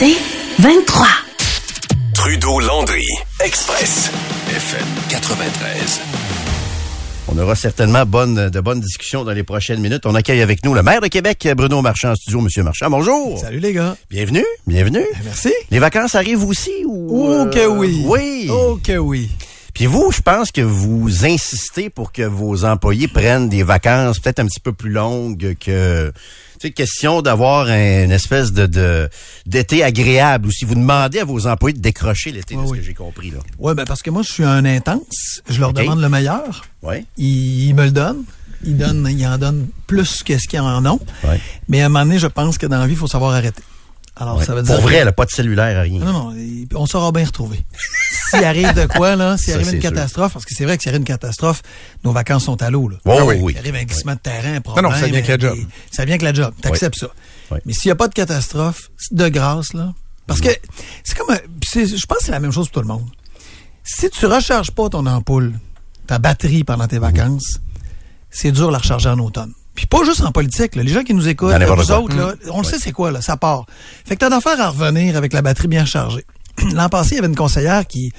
C'est 23. Trudeau-Landry, Express, FM 93. On aura certainement bonne, de bonnes discussions dans les prochaines minutes. On accueille avec nous le maire de Québec, Bruno Marchand, en studio. Monsieur Marchand, bonjour. Salut les gars. Bienvenue, bienvenue. Merci. Les vacances arrivent aussi ou Oh que oui. Oui. Oh que oui. Puis vous, je pense que vous insistez pour que vos employés prennent des vacances peut-être un petit peu plus longues que sais question d'avoir une espèce de de- d'été agréable ou si vous demandez à vos employés de décrocher l'été, Oui, de ce oui. que j'ai compris là. Ouais, ben parce que moi je suis un intense, je leur demande le meilleur, Ouais. ils, ils me le donnent, ils donnent, ils en donnent plus que ce qu'ils en ont. Mais à un moment donné, je pense que dans la vie, il faut savoir arrêter. Alors Ouais. ça veut dire Pour vrai, là, pas de cellulaire, rien. Non, non, on saura bien retrouver. S'il arrive de quoi, là, s'il arrive une sûr. catastrophe, parce que c'est vrai que s'il arrive une catastrophe, nos vacances sont à l'eau, là. Oh, Ah oui. oui. Il arrive un glissement de terrain, un problème. non, ça vient avec la job. et- Ça vient avec la job. T'acceptes ça. Oui. Mais s'il n'y a pas de catastrophe, c'est de grâce, là. Parce que c'est comme, je pense que c'est la même chose pour tout le monde. Si tu recharges pas ton ampoule, ta batterie pendant tes vacances, c'est dur de la recharger en automne. Puis pas juste en politique, là. les gens qui nous écoutent, Dans là, vous autres, là, on le sait c'est quoi, là, ça part. Fait que t'as d'affaires à revenir avec la batterie bien chargée. L'an passé, il y avait une conseillère qui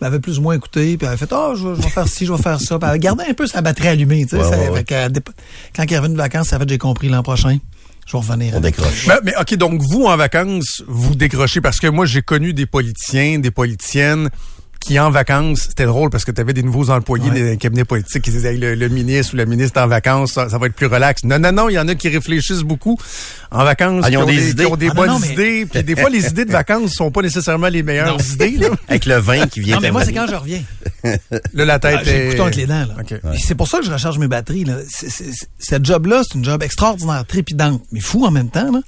m'avait plus ou moins écouté, puis elle avait fait « Ah, je, vais- je vais faire ci, je vais faire ça ». Puis elle gardait un peu sa batterie allumée, tu sais. Ouais, ça- ouais, ouais. fait qu'elle dép- quand elle est revenue de vacances, ça fait j'ai compris l'an prochain, je vais revenir. On décroche. Mais, mais, OK, donc vous, en vacances, vous décrochez parce que moi, j'ai connu des politiciens, des politiciennes qui, en vacances, c'était drôle parce que tu avais des nouveaux employés Ouais. des cabinets politiques qui disaient le, le ministre ou la ministre en vacances, ça, ça va être plus relax. Non, non, non, il y en a qui réfléchissent beaucoup en vacances, Ah, ils qui, ont des idées. qui ont des Ah, bonnes non, mais- idées. Puis des fois, les idées de vacances sont pas nécessairement les meilleures Non. idées. Là, Avec le vin qui vient Non, mais moi, c'est quand je reviens. Là, la tête Ah, le est- les dents. Là. C'est pour ça que je recharge mes batteries. Là. Cette job-là, c'est une job extraordinaire, trépidante, mais fou en même temps. Là.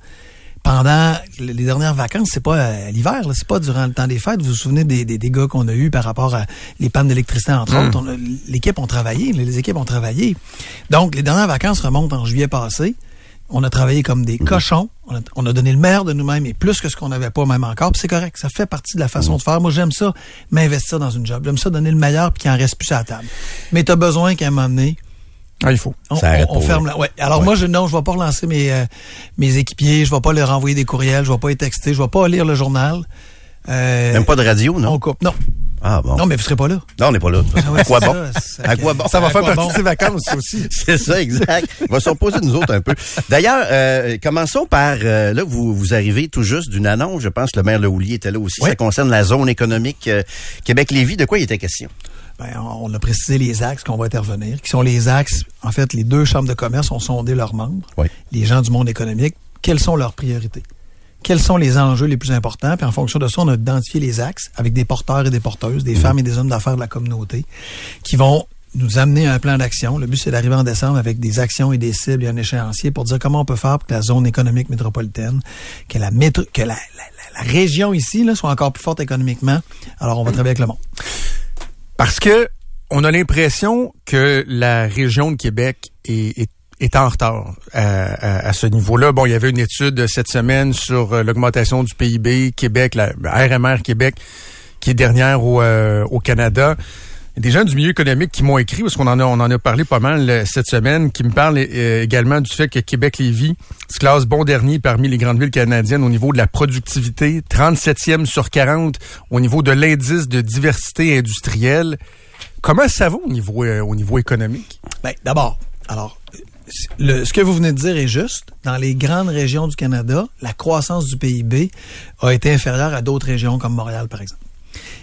Pendant les dernières vacances, c'est pas à l'hiver, c'est pas durant le temps des fêtes. Vous vous souvenez des, des dégâts qu'on a eus par rapport à les pannes d'électricité, entre Hmm. autres. L'équipe ont travaillé, les équipes ont travaillé. Donc, les dernières vacances remontent en juillet passé. On a travaillé comme des cochons. On a, on a donné le meilleur de nous-mêmes et plus que ce qu'on n'avait pas même encore. C'est correct. Ça fait partie de la façon de faire. Moi, j'aime ça, m'investir dans une job. J'aime ça donner le meilleur puis qu'il en reste plus à la table. Mais tu as besoin qu'à un moment donné, Ah, il faut. on, Ça arrête on- on pas, ferme la. Ouais. Alors Ouais. moi, je non, je vais pas relancer mes euh, mes équipiers. Je vais pas leur envoyer des courriels. Je vais pas les texter. Je vais pas lire le journal. Euh, Même pas de radio, non? On coupe. Non. Ah bon. Non, mais vous serez pas là. Non, on n'est pas là. Ah ouais, à quoi bon? ça, À quoi bon? Ça va faire partie bon? de ses vacances aussi. C'est ça, exact. On va se reposer nous autres un peu. D'ailleurs, euh, commençons par, euh, là, vous, vous arrivez tout juste d'une annonce, je pense que le maire Lehoulier était là aussi, Oui. ça concerne la zone économique euh, Québec-Lévis. De quoi il était question? Ben, on a précisé les axes qu'on va intervenir, qui sont les axes. En fait, les deux chambres de commerce ont sondé leurs membres, Oui. les gens du monde économique. Quelles sont leurs priorités? Quels sont les enjeux les plus importants? Puis en fonction de ça, on a identifié les axes avec des porteurs et des porteuses, des femmes et des hommes d'affaires de la communauté, qui vont nous amener à un plan d'action. Le but, c'est d'arriver en décembre avec des actions et des cibles et un échéancier pour dire comment on peut faire pour que la zone économique métropolitaine, que la, métro, que la, la- la- la région ici là, soit encore plus forte économiquement. Alors, on va travailler avec le monde. Parce que on a l'impression que la région de Québec est, est, est en retard à, à- à ce niveau-là. Bon, il y avait une étude cette semaine sur euh, l'augmentation du PIB Québec, la RMR Québec, qui est dernière au, euh, au Canada. Des gens du milieu économique qui m'ont écrit, parce qu'on en a, on en a parlé pas mal euh, cette semaine, qui me parlent euh, également du fait que Québec-Lévis se classe bon dernier parmi les grandes villes canadiennes au niveau de la productivité, 37e sur 40 au niveau de l'indice de diversité industrielle. Comment ça va au niveau, euh, économique? Ben, d'abord, alors, ce que vous venez de dire est juste. Dans les grandes régions du Canada, la croissance du PIB a été inférieure à d'autres régions comme Montréal, par exemple.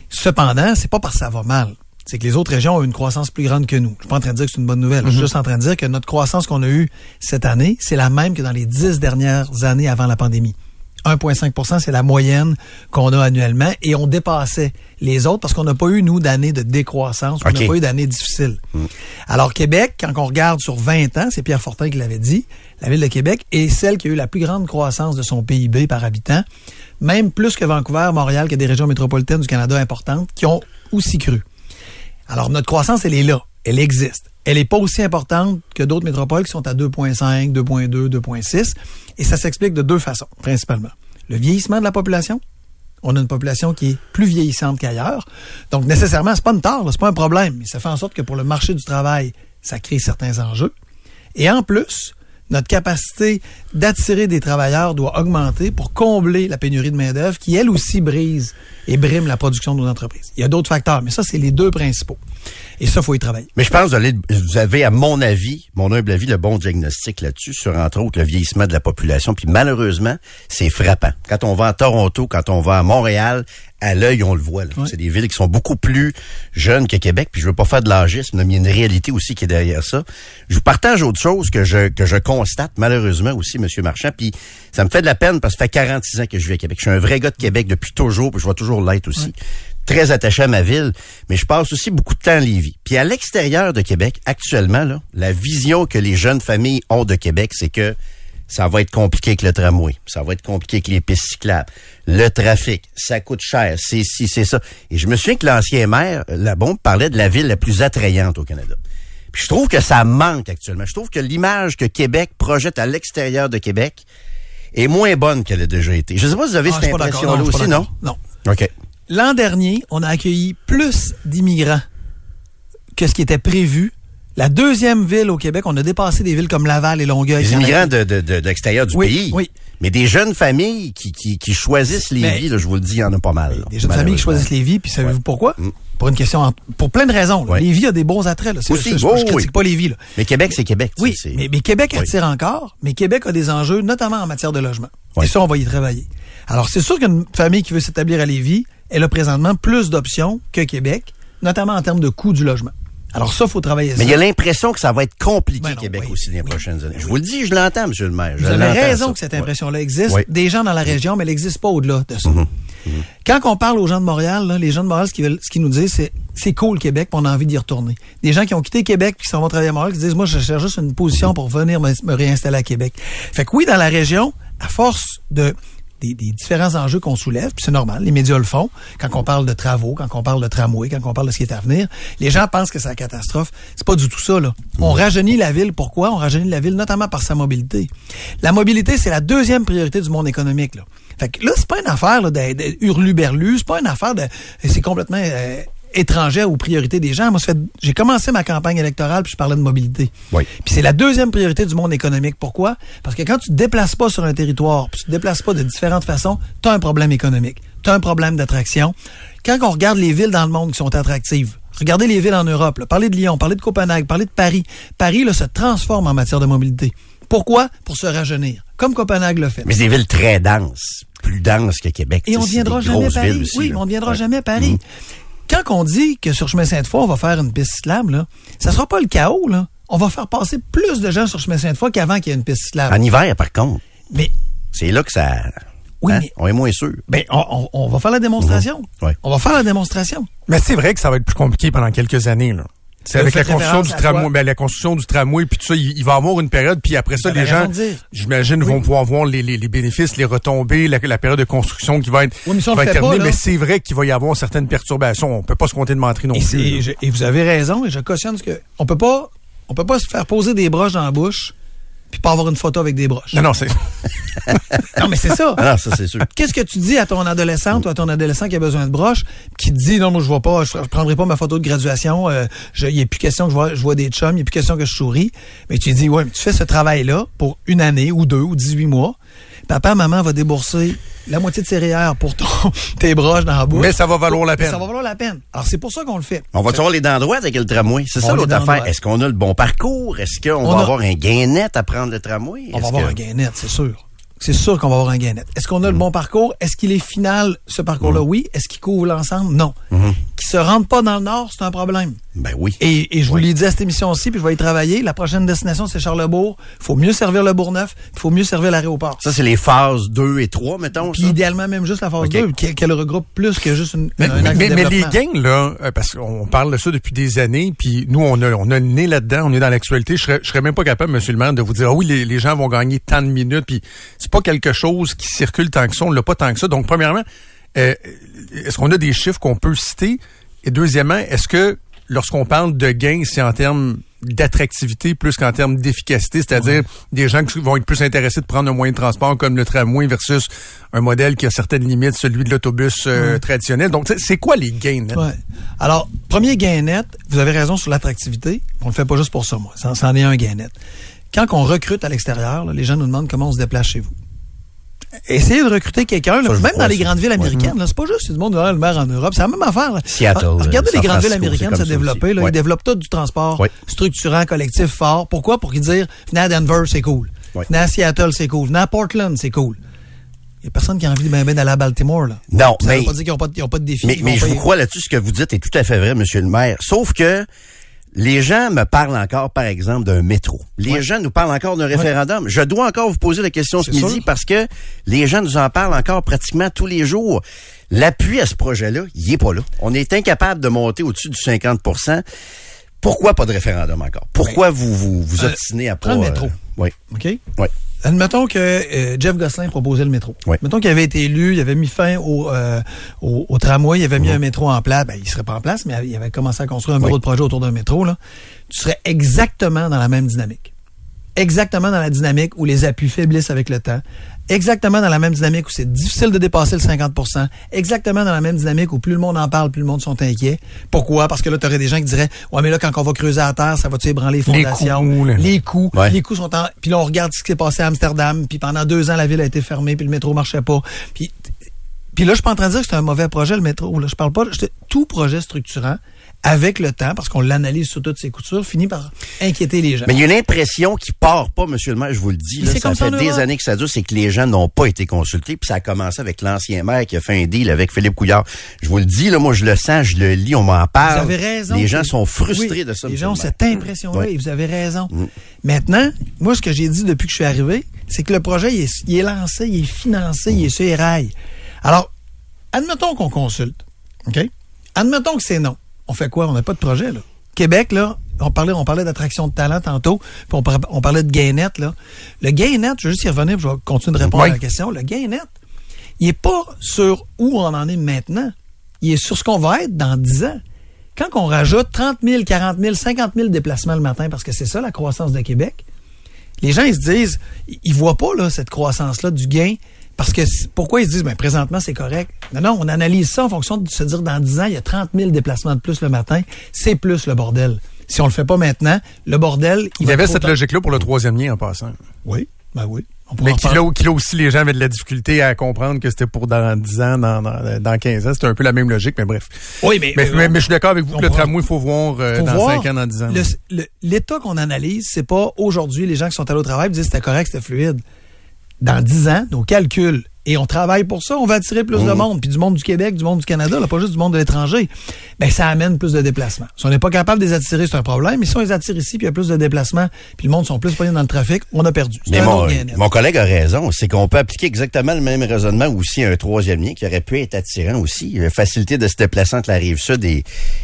Cependant, c'est pas parce que ça va mal. C'est que les autres régions ont une croissance plus grande que nous. Je suis pas en train de dire que c'est une bonne nouvelle. Je suis juste en train de dire que notre croissance qu'on a eue cette année, c'est la même que dans les dix dernières années avant la pandémie. 1,5% c'est la moyenne qu'on a annuellement et on dépassait les autres parce qu'on n'a pas eu, nous, d'années de décroissance, on n'a pas eu d'années difficiles. Alors, Québec, quand on regarde sur 20 ans, c'est Pierre Fortin qui l'avait dit, la ville de Québec est celle qui a eu la plus grande croissance de son PIB par habitant, même plus que Vancouver, Montréal, que des régions métropolitaines du Canada importantes qui ont aussi cru. Alors, notre croissance, elle est là. Elle existe. Elle n'est pas aussi importante que d'autres métropoles qui sont à 2,5, 2,2, 2,6. Et ça s'explique de deux façons, principalement. Le vieillissement de la population. On a une population qui est plus vieillissante qu'ailleurs. Donc, nécessairement, c'est pas une tare, c'est pas un problème. Mais ça fait en sorte que pour le marché du travail, ça crée certains enjeux. Et en plus, notre capacité d'attirer des travailleurs doit augmenter pour combler la pénurie de main-d'œuvre qui, elle aussi, brise et brime la production de nos entreprises. Il y a d'autres facteurs, mais ça, c'est les deux principaux. Et ça, faut y travailler. Mais je pense que vous avez, à mon avis, mon humble avis, le bon diagnostic là-dessus, sur entre autres le vieillissement de la population. Puis malheureusement, c'est frappant. Quand on va à Toronto, quand on va à Montréal, à l'œil, on le voit. C'est des villes qui sont beaucoup plus jeunes que Québec. Puis je veux pas faire de l'âgisme, mais il y a une réalité aussi qui est derrière ça. Je vous partage autre chose que je que je constate malheureusement aussi, Monsieur Marchand. Puis ça me fait de la peine parce que ça fait 46 ans que je vis à Québec. Je suis un vrai gars de Québec depuis toujours. Puis je vais toujours l'être aussi très attaché à ma ville, mais je passe aussi beaucoup de temps à Lévis. Puis à l'extérieur de Québec, actuellement, là, la vision que les jeunes familles ont de Québec, c'est que ça va être compliqué avec le tramway, ça va être compliqué avec les pistes cyclables, le trafic, ça coûte cher, c'est ci, c'est ça. Et je me souviens que l'ancien maire, la bombe, parlait de la ville la plus attrayante au Canada. Puis je trouve que ça manque actuellement. Je trouve que l'image que Québec projette à l'extérieur de Québec est moins bonne qu'elle a déjà été. Je sais pas si vous avez Ah, cette impression-là aussi, non? Non. OK. L'an dernier, on a accueilli plus d'immigrants que ce qui était prévu. La deuxième ville au Québec, on a dépassé des villes comme Laval et Longueuil. Des immigrants de, de, de, de l'extérieur du Oui, pays. oui. Mais des jeunes familles qui, qui, qui choisissent les Mais- vies, là, je vous le dis, il y en a pas mal. là, Des jeunes familles qui choisissent Lévis, puis savez-vous Ouais. pourquoi? Mm. Pour une question, pour plein de raisons. Ouais. Lévis a des bons attraits. Là. C'est- Aussi, je, je, oh, je critique oui. pas Lévis. Là. Mais Québec, c'est Québec. Oui, mais, mais Québec Oui. attire encore, mais Québec a des enjeux, notamment en matière de logement. Oui. Et ça, on va y travailler. Alors, c'est sûr qu'une famille qui veut s'établir à Lévis, elle a présentement plus d'options que Québec, notamment en termes de coût du logement. Alors ça, faut travailler Mais ça. il y a l'impression que ça va être compliqué, Ben non, Québec, oui, aussi, les oui, prochaines années. Je vous le dis, je l'entends, monsieur le maire. Je Vous avez raison ça. que cette impression-là existe. Oui. Des gens dans la région, mais elle n'existe pas au-delà de ça. Mhm. Quand on parle aux gens de Montréal, là, les gens de Montréal, ce qu'ils nous disent, c'est c'est cool Québec, puis on a envie d'y retourner. Des gens qui ont quitté Québec puis qui s'en vont travailler à Montréal, qui disent moi je cherche juste une position pour venir me, me réinstaller à Québec. Fait que oui, dans la région, à force de des, des différents enjeux qu'on soulève, puis c'est normal, les médias le font, quand on parle de travaux, quand on parle de tramway, quand on parle de ce qui est à venir, les gens pensent que c'est la catastrophe. C'est pas du tout ça, là. On rajeunit la ville, pourquoi? On rajeunit la ville notamment par sa mobilité. La mobilité, c'est la deuxième priorité du monde économique, là. Fait que là, c'est pas une affaire de hurluberlu, c'est pas une affaire de... C'est complètement euh, étrangère aux priorités des gens. Moi, j'ai commencé ma campagne électorale, puis je parlais de mobilité. Oui. Puis c'est la deuxième priorité du monde économique. Pourquoi? Parce que quand tu te déplaces pas sur un territoire, puis tu te déplaces pas de différentes façons, tu as un problème économique. Tu as un problème d'attraction. Quand on regarde les villes dans le monde qui sont attractives, regardez les villes en Europe, là, parlez de Lyon, parlez de Copenhague, parlez de Paris. Paris là, se transforme en matière de mobilité. Pourquoi? Pour se rajeunir. Comme Copenhague le fait. Mais c'est des villes très denses, plus denses que Québec. Et on ne viendra jamais grosses Paris. aussi, oui, là. mais on ne viendra Ouais. jamais Paris. Mhm. Quand on dit que sur chemin Sainte-Foy, on va faire une piste cyclable, là, ça sera pas le chaos, là. On va faire passer plus de gens sur chemin Sainte-Foy qu'avant qu'il y ait une piste cyclable. En hiver, par contre, Mais c'est là que ça... Oui, hein, mais- On est moins sûr. Ben, on, on- on va faire la démonstration. Mhm. Ouais. On va faire la démonstration. Mais c'est vrai que ça va être plus compliqué pendant quelques années. Là. C'est avec la construction du tramway, ben, la construction du tramway, puis tout ça, il, il va y avoir une période, puis après ça, les gens, j'imagine, vont pouvoir voir les, les, les bénéfices, les retombées, la, la période de construction qui va être, Oui, mais ça, on qui va être pas, terminée. mais c'est vrai qu'il va y avoir certaines perturbations. On peut pas se compter de mentir non Et, plus. je- et vous avez raison, et je cautionne ce que. On peut pas, on peut pas se faire poser des broches dans la bouche, puis pas avoir une photo avec des broches. Non, non, c'est, Non, mais c'est ça. Ah non, ça, c'est sûr. Qu'est-ce que tu dis à ton adolescente ou à ton adolescent qui a besoin de broches, qui te dit non, moi je vois pas, je, je prendrai pas ma photo de graduation, euh, il n'y a plus question que je vois, je vois des chums, il n'y a plus question que je souris. Mais tu dis, ouais, mais tu fais ce travail-là pour une année ou deux ou 18 mois. Papa, maman va débourser la moitié de ses REER pour ton, tes broches dans la bouche. mais ça va valoir la Mais peine. Ça va valoir la peine. Alors c'est pour ça qu'on le fait. On va avoir les dents droites avec le tramway. C'est ça l'autre affaire. Est-ce qu'on a le bon parcours? Est-ce qu'on On va a- avoir un gain net à prendre le tramway? On va avoir que- un gain net, c'est sûr. C'est sûr qu'on va avoir un gain net. Est-ce qu'on a le bon parcours? Est-ce qu'il est final, ce parcours-là? Oui. Est-ce qu'il couvre l'ensemble? Non. Qu'il se rentre pas dans le nord, c'est un problème. Ben oui. Et, et je vous l'ai dit à cette émission-ci, puis je vais y travailler. La prochaine destination, c'est Charlebourg. Il faut mieux servir le Bourgneuf, il faut mieux servir l'aéroport. Ça, c'est les phases 2 et 3, mettons. Puis ça? idéalement, même juste la phase OK. 2, qu'elle regroupe plus que juste une, Mais, un mais- les gains, là, euh, parce qu'on parle de ça depuis des années, puis nous, on a, on a le nez là-dedans, on est dans l'actualité. Je serais, je serais même pas capable, monsieur le maire, de vous dire, ah oui, les, les gens vont gagner tant de minutes, puis c'est pas quelque chose qui circule tant que ça, on l'a pas tant que ça. Donc, premièrement, euh, est-ce qu'on a des chiffres qu'on peut citer? Et deuxièmement, est-ce que lorsqu'on parle de gains, c'est en termes d'attractivité plus qu'en termes d'efficacité, c'est-à-dire des gens qui vont être plus intéressés de prendre un moyen de transport comme le tramway versus un modèle qui a certaines limites, celui de l'autobus euh, traditionnel. Donc, c'est- quoi les gains? Ouais. Alors, premier gain net, vous avez raison sur l'attractivité. On le fait pas juste pour ça, moi. Ça, ça en est un gain net. Quand on recrute à l'extérieur, les gens nous demandent comment on se déplace chez vous. Essayez de recruter quelqu'un, même dans les grandes villes américaines. là, C'est pas juste du monde de le maire en Europe. C'est la même affaire. là. Seattle, Ah, Regardez les grandes villes américaines se développer. Là, Ouais. Ils développent tout du transport Ouais. structurant, collectif, fort. Pourquoi? Pour qu'ils disent, venez à Denver, c'est cool. Ouais. Venez à Seattle, c'est cool. Venez à Portland, c'est cool. Il n'y a personne qui a envie ben ben d'aller à Baltimore. Là. Non, Ça mais, veut pas dire qu'ils n'ont pas, de- pas de défi. mais, mais je vous crois là-dessus, ce que vous dites est tout à fait vrai, monsieur le maire. Sauf que les gens me parlent encore, par exemple, d'un métro. Les Ouais. gens nous parlent encore d'un référendum. Je dois encore vous poser la question ce midi sûr. parce que les gens nous en parlent encore pratiquement tous les jours. L'appui à ce projet-là, il est pas là. On est incapable de monter au-dessus du 50% Pourquoi pas de référendum encore? Pourquoi vous vous, vous euh, obstinez à pas... le métro. oui, OK? oui. Admettons que euh, Jeff Gosselin proposait le métro. Oui. Mettons qu'il avait été élu, il avait mis fin au, euh, au, au tramway, il avait mis un métro en place. Ben, il serait pas en place, mais il avait commencé à construire un bureau Oui. de projet autour d'un métro. Là. Tu serais exactement dans la même dynamique. Exactement dans la dynamique où les appuis faiblissent avec le temps. Exactement dans la même dynamique où c'est difficile de dépasser le 50% Exactement dans la même dynamique où plus le monde en parle, plus le monde sont inquiets. Pourquoi? Parce que là, tu aurais des gens qui diraient, ouais, mais là, quand on va creuser à terre, ça va-tu ébranler les Les fondations? coûts, là. les coûts. Ouais. Les coûts sont en... Puis là, on regarde ce qui s'est passé à Amsterdam, puis pendant deux ans, la ville a été fermée, puis le métro marchait pas. Puis, puis là, je suis pas en train de dire que c'est un mauvais projet, le métro. Là. Je parle pas... Tout projet structurant, avec le temps, parce qu'on l'analyse sous toutes ses coutures, finit par inquiéter les gens. Mais il y a une impression qui part pas, monsieur le maire, je vous le dis. Là, ça comme ça fait des Europe. années que ça dure, c'est que les gens n'ont pas été consultés. Puis ça a commencé avec l'ancien maire qui a fait un deal avec Philippe Couillard. Je vous le dis, là, moi je le sens, je le lis, on m'en parle. Vous avez raison. Les gens sont frustrés Oui, de ça. Les gens ont cette impression-là et vous avez raison. Mm. Maintenant, moi, ce que j'ai dit depuis que je suis arrivé, c'est que le projet, il est, il est lancé, il est financé, il est sur les rails. Alors, admettons qu'on consulte. OK? Admettons que c'est non. On fait quoi? On n'a pas de projet, là. Québec, là, on parlait, on parlait d'attraction de talent tantôt, puis on, par- on parlait de Gainet, là. Le Gainet, je vais juste y revenir, puis je vais continuer de répondre Oui. à la question. Le Gainet, il est pas sur où on en est maintenant. Il est sur ce qu'on va être dans 10 ans. Quand on rajoute 30 000, 40 000, 50 000 déplacements le matin, parce que c'est ça la croissance de Québec, les gens, ils se disent, ils- ils voient pas là, cette croissance-là du gain. Parce que pourquoi ils se disent, ben, présentement, c'est correct? Non, non, on analyse ça en fonction de se dire, dans 10 ans, il y a 30 000 déplacements de plus le matin. C'est plus le bordel. Si on le fait pas maintenant, le bordel, il y va avait être cette logique-là pour le troisième lien en passant. Oui, ben oui. On Mais qui là, aussi, les gens avaient de la difficulté à comprendre que c'était pour dans 10 ans, dans, dans, dans 15 ans. C'était un peu la même logique, mais bref. Oui, mais, Mais, mais, mais je suis d'accord avec vous que le tramway, il faut voir euh, Faut dans voir 5 ans, dans 10 ans. L'état qu'on analyse, c'est pas aujourd'hui les gens qui sont allés au travail disent c'était correct, c'était fluide. Dans 10 ans, nos calculs, et on travaille pour ça, on va attirer plus de monde, puis du monde du Québec, du monde du Canada, là, pas juste du monde de l'étranger. Ben ça amène plus de déplacements. Si on n'est pas capable de les attirer, c'est un problème. Mais si on les attire ici, puis il y a plus de déplacements, puis le monde sont plus pognés dans le trafic, on a perdu. Mais mon, mon collègue a raison, c'est qu'on peut appliquer exactement le même raisonnement aussi à un troisième lien qui aurait pu être attirant aussi. La facilité de se déplacer entre la rive sud et,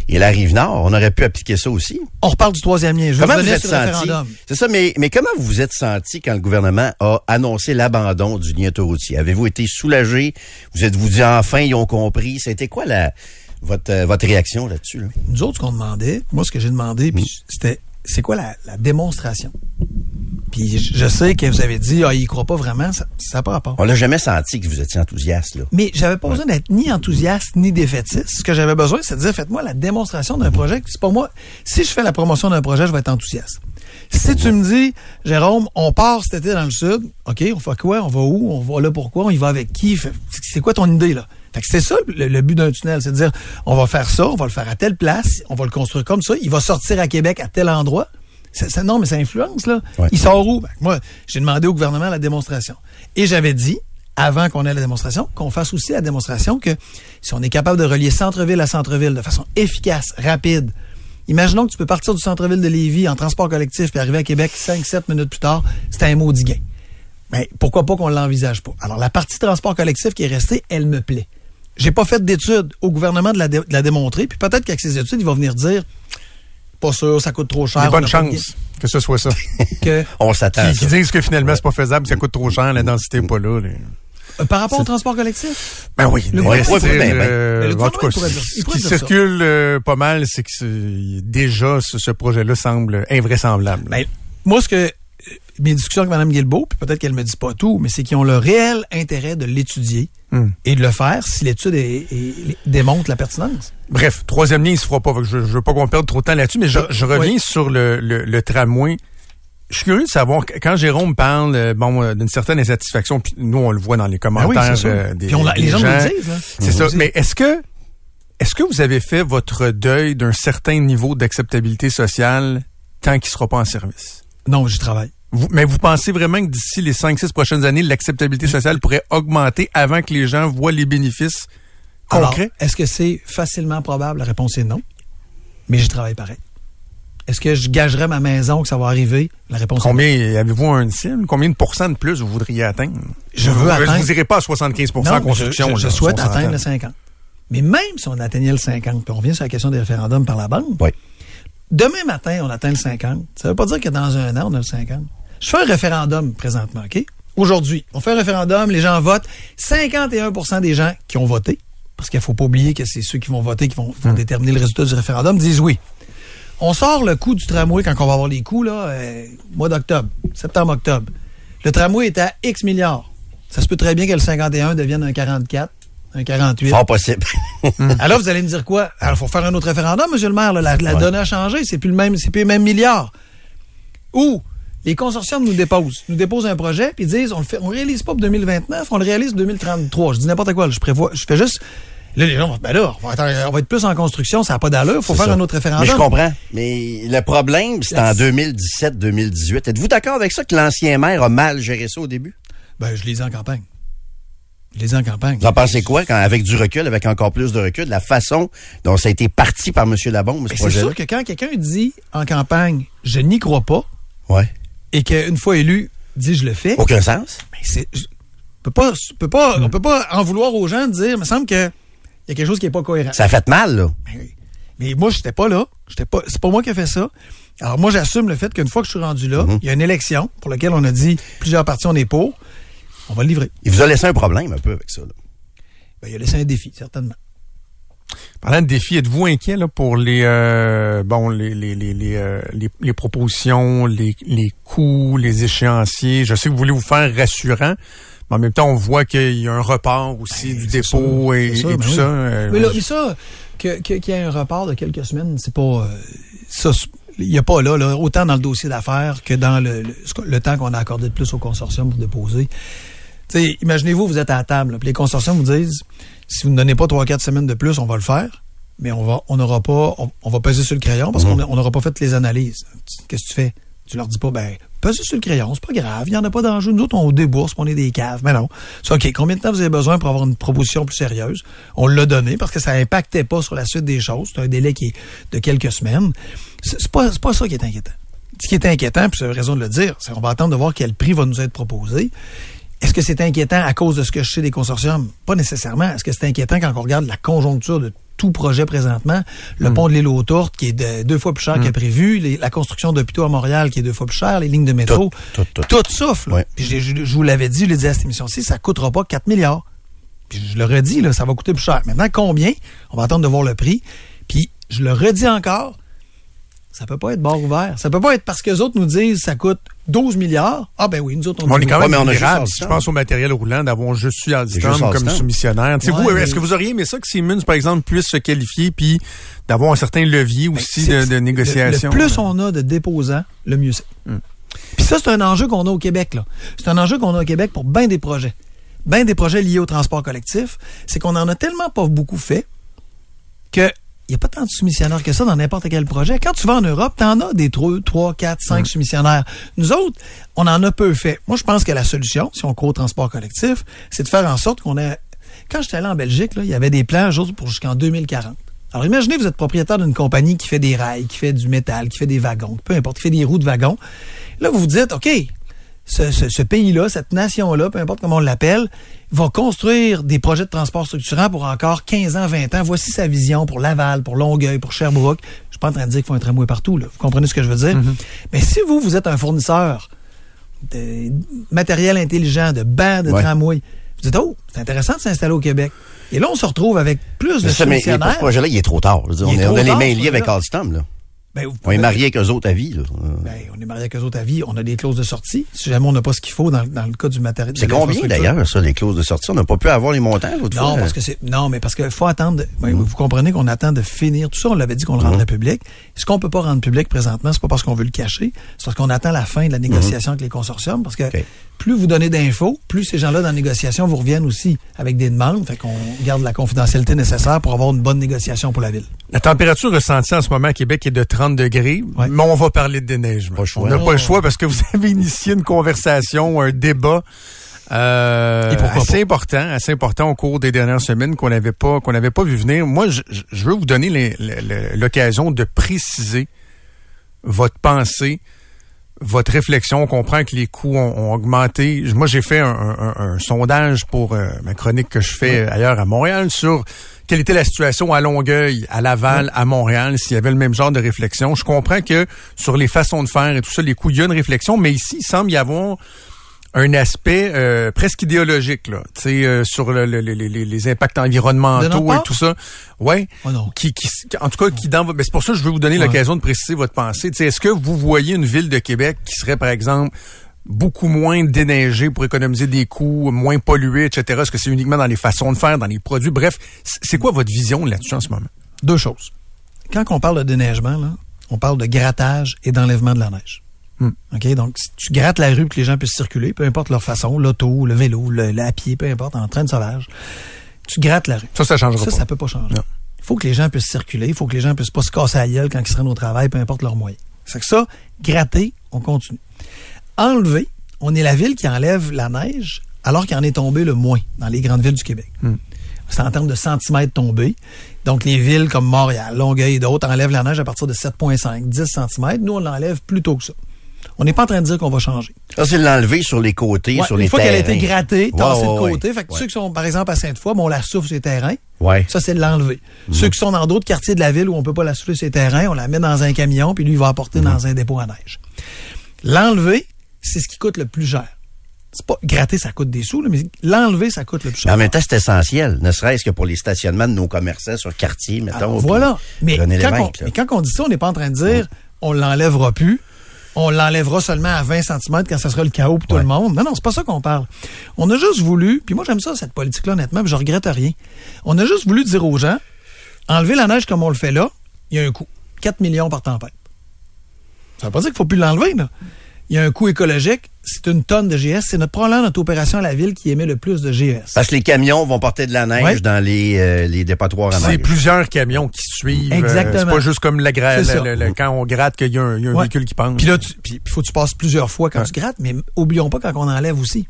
et la rive nord, on aurait pu appliquer ça aussi. On reparle du troisième lien. Je vais Comment vous revenir êtes senti? C'est ça, mais, mais comment vous vous êtes senti quand le gouvernement a annoncé l'abandon du lien autoroutier? Avez-vous été soulagé? Vous êtes-vous dit enfin, ils ont compris? C'était quoi la, votre, euh, votre réaction là-dessus? là? Nous autres, ce qu'on demandait, moi, ce que j'ai demandé, puis c'était, c'est quoi la, la démonstration? Puis je sais que vous avez dit, ah, il croit pas vraiment, ça n'a pas rapport. On l'a jamais senti que vous étiez enthousiaste, là. Mais j'avais pas besoin d'être ni enthousiaste ni défaitiste. Ce que j'avais besoin, c'est de dire, faites-moi la démonstration d'un projet. C'est pas moi. Si je fais la promotion d'un projet, je vais être enthousiaste. Si tu me dis, Jérôme, on part cet été dans le sud, OK, on fait quoi? On va où? On va là pourquoi? On y va avec qui? C'est quoi ton idée, là? Fait que c'est ça le, le but d'un tunnel, c'est de dire, on va faire ça, on va le faire à telle place, on va le construire comme ça, il va sortir à Québec à tel endroit. C'est- non, mais ça influence, là. Ouais. Il sort où? Ben, moi, j'ai demandé au gouvernement la démonstration. Et j'avais dit, avant qu'on ait la démonstration, qu'on fasse aussi la démonstration que si on est capable de relier centre-ville à centre-ville de façon efficace, rapide, imaginons que tu peux partir du centre-ville de Lévis en transport collectif puis arriver à Québec 5-7 minutes plus tard, c'est un maudit gain. Mais pourquoi pas qu'on l'envisage pas? Alors, la partie transport collectif qui est restée, elle me plaît. J'ai pas fait d'études au gouvernement de la, dé- de la démontrer, puis peut-être qu'avec ces études, il va venir dire pas sûr, ça coûte trop cher. Des on bonnes a pas de chances que ce soit ça. Que, On s'attend à qui, disent que finalement, c'est pas faisable, ça coûte trop cher, la densité n'est pas là. les- par rapport au transport collectif, Ben oui. Le bien, ben. euh, Le en tout cas, pourrait dire- ce qui circule euh, pas mal, c'est que déjà, ce, ce projet-là semble invraisemblable. Ben, moi, ce que euh, mes discussions avec Mme Guilbeault, puis peut-être qu'elle me dit pas tout, mais c'est qu'ils ont le réel intérêt de l'étudier Hmm. et de le faire si l'étude démontre la pertinence. Bref, troisième lien, il se fera pas. Je, je veux pas qu'on perde trop de temps là-dessus, mais je, je reviens Oui. sur le, le, le tramway. Je suis curieux de savoir, quand Jérôme parle euh, bon euh, d'une certaine insatisfaction, puis nous on le voit dans les Ben commentaires euh, des, Puis on l'a- des les gens nous le disent. hein. C'est ça. Mais est-ce que est-ce que vous avez fait votre deuil d'un certain niveau d'acceptabilité sociale tant qu'il sera pas en service? Non, j'y travaille. Vous- mais vous pensez vraiment que d'ici les 5-6 prochaines années, l'acceptabilité sociale pourrait augmenter avant que les gens voient les bénéfices concrets? est-ce que c'est facilement probable? La réponse est non. Mais j'y travaille pareil. Est-ce que je gagerais ma maison que ça va arriver? La réponse est. Combien avez-vous un cible? Combien de pourcents de plus vous voudriez atteindre? Je veux vous, atteindre- Vous irez pas à 75 Non, en construction. Je, je- je là, souhaite atteindre le 50. Mais même si on atteignait le 50, puis on revient sur la question des référendums par la bande, Oui. demain matin, on atteint le 50. Ça veut pas dire que dans un an, on a le 50. Je fais un référendum présentement, OK? Aujourd'hui, on fait un référendum, les gens votent. 51% des gens qui ont voté, parce qu'il faut pas oublier que c'est ceux qui vont voter qui vont, vont déterminer le résultat du référendum, disent oui. On sort le coût du tramway quand on va avoir les coûts, là, euh, mois d'octobre, septembre-octobre. Le tramway est à X milliards. Ça se peut très bien que le 51 devienne un 44, un 48. Fort possible. Alors, vous allez me dire quoi? Alors, il faut faire un autre référendum, monsieur le maire. là. La, la Ouais. donne a changé. C'est plus le même, c'est plus le même milliard. Ou les consortiums nous déposent, nous déposent un projet, puis ils disent, on le fait, on réalise pas pour 2029, on le réalise pour 2033. Je dis n'importe quoi. là. Je prévois, je fais juste. Là, les gens vont, ben là, on va être, on va être plus en construction, ça n'a pas d'allure, il faut faire ça. un autre référendum. Mais je comprends. Mais le problème, c'est en La- 2017-2018. Êtes-vous d'accord avec ça que l'ancien maire a mal géré ça au début? Ben, je les ai en campagne. Je les en campagne. Vous en pensez quoi, quand, avec du recul, avec encore plus de recul, la façon dont ça a été parti par M. Labombe, ce Mais c'est sûr que quand quelqu'un dit en campagne, je n'y crois pas, Ouais. et qu'une fois élu, dit je le fais, Aucun sens? Ben, c'est, je peux pas, je peux pas, on peut pas en vouloir aux gens de dire, il me semble que il y a quelque chose qui est pas cohérent. Ça a fait mal, là. Ben oui. Mais moi, j'étais pas là. J'étais pas, c'est pas moi qui ai fait ça. Alors moi, j'assume le fait qu'une fois que je suis rendu là, Hmm. il y a une élection pour laquelle on a dit plusieurs partis on est pour. On va le livrer. Il vous a laissé un problème un peu avec ça. là. Ben, il a laissé un défi, certainement. Parlant de défis, êtes-vous inquiet là, pour les euh, bon les les les les, euh, les, les propositions, les, les coûts, les échéanciers? Je sais que vous voulez vous faire rassurant, mais en même temps, on voit qu'il y a un report aussi du Ben, c'est dépôt et, et ben tout oui. ça. euh, Mais, là, mais ça, que- qu'il y ait un report de quelques semaines, c'est pas. euh, ça, il n'y a pas là, là, autant dans le dossier d'affaires que dans le, le, temps qu'on a accordé de plus au consortium pour déposer. Imaginez-vous, vous êtes à la table, puis les consortiums vous disent si vous ne donnez pas 3-4 semaines de plus, on va le faire, mais on va on n'aura pas on, on va peser sur le crayon parce qu'on a- on n'aura pas fait les analyses. Qu'est-ce que tu fais? Tu leur dis pas, ben, pesez sur le crayon, c'est pas grave, il n'y en a pas d'enjeu. Nous autres, on débourse, on est des caves. Mais non. C'est OK, combien de temps vous avez besoin pour avoir une proposition plus sérieuse? On l'a donné parce que ça impactait pas sur la suite des choses. C'est un délai qui est de quelques semaines. C'est pas, pas ça qui est inquiétant. Ce qui est inquiétant, puis c'est raison de le dire, c'est qu'on va attendre de voir quel prix va nous être proposé. Est-ce que c'est inquiétant à cause de ce que je sais des consortiums? Pas nécessairement. Est-ce que c'est inquiétant quand on regarde la conjoncture de tout projet présentement? Le pont de l'île aux Tourtes qui est de- deux fois plus cher que prévu, les- la construction d'hôpitaux à Montréal qui est deux fois plus cher, les lignes de métro. Tout, tout, tout. souffle. là. Ouais. Puis je, je- je vous l'avais dit, je l'ai dit à cette émission-ci, ça coûtera pas 4 milliards. Puis je le redis, là, ça va coûter plus cher. Maintenant, combien? On va attendre de voir le prix. Puis je le redis encore, ça peut pas être bord ouvert. Ça peut pas être parce que les autres nous disent ça coûte 12 milliards. Ah ben oui, nous autres, on, on dit est quand Ouais, même mais on a vulnérable. juste Si je pense au matériel roulant d'avoir juste eu Alstom comme soumissionnaire. Ouais, vous, mais- est-ce que vous auriez aimé ça que Siemens, par exemple, puisse se qualifier puis d'avoir un certain levier aussi Ben, C'est- de, négociation? Le, plus on a de déposants, le mieux c'est. Puis ça, c'est un enjeu qu'on a au Québec. là. C'est un enjeu qu'on a au Québec pour bien des projets. Bien des projets liés au transport collectif. C'est qu'on en a tellement pas beaucoup fait que il n'y a pas tant de soumissionnaires que ça dans n'importe quel projet. Quand tu vas en Europe, tu en as des 3, 4, 5 soumissionnaires. Nous autres, on en a peu fait. Moi, je pense que la solution, si on croit au transport collectif, c'est de faire en sorte qu'on ait... Quand j'étais allé en Belgique, là, il y avait des plans pour jusqu'en 2040. Alors imaginez, vous êtes propriétaire d'une compagnie qui fait des rails, qui fait du métal, qui fait des wagons, peu importe, qui fait des roues de wagons. Là, vous vous dites, OK, ce, ce- ce pays-là, cette nation-là, peu importe comment on l'appelle, va construire des projets de transport structurants pour encore 15 ans, 20 ans. Voici sa vision pour Laval, pour Longueuil, pour Sherbrooke. Je suis pas en train de dire qu'il faut un tramway partout. Là. Vous comprenez ce que je veux dire? Mais si vous, vous êtes un fournisseur de matériel intelligent, de bancs de Ouais. tramway, vous dites, oh, c'est intéressant de s'installer au Québec. Et là, on se retrouve avec plus de ça, mais, mais pour ce projet-là, il est trop tard. Je veux dire, Il on, est on a les mains liées avec. Alstom, là. Ben, vous On est marié avec eux autres à vie. là. Ben, on est marié avec eux autres à vie, on a des clauses de sortie. Si jamais on n'a pas ce qu'il faut dans, dans le cas du matériel. C'est combien d'ailleurs, ça, les clauses de sortie? On n'a pas pu avoir les montants l'autre fois. Non, parce que c'est non, mais parce qu'il faut attendre. Vous comprenez qu'on attend de finir tout ça. On l'avait dit qu'on le rendrait public. Ce qu'on peut pas rendre public présentement, c'est pas parce qu'on veut le cacher, c'est parce qu'on attend la fin de la négociation avec les consortiums. Parce que plus vous donnez d'infos, plus ces gens-là dans la négociation vous reviennent aussi avec des demandes. Fait qu'on garde la confidentialité nécessaire pour avoir une bonne négociation pour la ville. La température ressentie en ce moment à Québec est de 30 degrés, Ouais. mais on va parler de déneigement. Pas. On n'a pas le choix parce que vous avez initié une conversation, un débat euh, assez important, assez important au cours des dernières semaines qu'on n'avait pas qu'on n'avait pas vu venir. Moi, je, veux vous donner l'occasion de préciser votre pensée, votre réflexion. On comprend que les coûts ont, ont augmenté. Moi, j'ai fait un, un- un- un sondage pour euh, ma chronique que je fais ailleurs à Montréal sur quelle était la situation à Longueuil, à Laval, à Montréal, s'il y avait le même genre de réflexion. Je comprends que sur les façons de faire et tout ça, les coûts, il y a une réflexion, mais ici, il semble y avoir un aspect euh, presque idéologique là, tu sais euh, sur le- le- le- les- impacts environnementaux et tout ça. Ouais. Oh non. Qui, qui, en tout cas, qui dans votre- ben, c'est pour ça que je veux vous donner Ouais. l'occasion de préciser votre pensée. Tu sais, Est-ce que vous voyez une ville de Québec qui serait, par exemple, beaucoup moins déneigée pour économiser des coûts, moins polluée, etc. Est-ce que c'est uniquement dans les façons de faire, dans les produits? Bref, c'est quoi votre vision là-dessus en ce moment? Deux choses. Quand on parle de déneigement, là, on parle de grattage et d'enlèvement de la neige. Hmm. OK? Donc, si tu grattes la rue pour que les gens puissent circuler, peu importe leur façon, l'auto, le vélo, le, le à pied, peu importe, en train de sauvage, tu grattes la rue. Ça, ça changera Ça, pas. ça peut pas changer. Il faut que les gens puissent circuler, il faut que les gens puissent pas se casser la gueule quand ils se rendent au travail, peu importe leurs moyens. C'est que ça, gratter, on continue. Enlever, on est la ville qui enlève la neige alors qu'il en est tombé le moins dans les grandes villes du Québec. Hmm. C'est en termes de centimètres tombés. Donc, les villes comme Montréal, Longueuil et d'autres enlèvent la neige à partir de 7,5, 10 cm. Nous, on l'enlève plus tôt que ça. On n'est pas en train de dire qu'on va changer. Ça, c'est l'enlever sur les côtés, Ouais, sur une les fois qu'elle a été terrains. grattée, tassée ouais, de côté. Fait que ceux qui sont, par exemple, à Sainte-Foy, bon, on la souffle sur les terrains. Ouais. Ça, c'est de l'enlever. Ceux qui sont dans d'autres quartiers de la ville où on peut pas la souffler sur les terrains, on la met dans un camion, puis lui, il va apporter dans un dépôt à neige. L'enlever, c'est ce qui coûte le plus cher. C'est pas gratter, ça coûte des sous, là, mais l'enlever, ça coûte le plus Mais cher. en même temps, c'est essentiel, ne serait-ce que pour les stationnements de nos commerçants sur quartier, mettons. Alors, voilà. Mais quand, on, mais quand on dit ça, on n'est pas en train de dire on l'enlèvera plus. On l'enlèvera seulement à 20 cm quand ça sera le chaos pour tout le monde. Non, non, c'est pas ça qu'on parle. On a juste voulu, puis moi j'aime ça, cette politique-là, honnêtement, puis je regrette rien. On a juste voulu dire aux gens, enlever la neige comme on le fait là, il y a un coût. 4 millions par tempête. Ça veut pas dire qu'il faut plus l'enlever, là. Il y a un coût écologique, c'est une tonne de GS. C'est notre, probablement notre opération à la ville qui émet le plus de GS. Parce que les camions vont porter de la neige Ouais. dans les, euh, les dépotoirs à C'est plusieurs camions qui suivent. euh, Exactement. c'est pas juste comme la ça. le- le- quand on gratte qu'il y a un, il y a un Ouais. véhicule qui pense. Puis là, il faut que tu passes plusieurs fois quand Ouais. tu grattes, mais oublions pas quand on enlève aussi.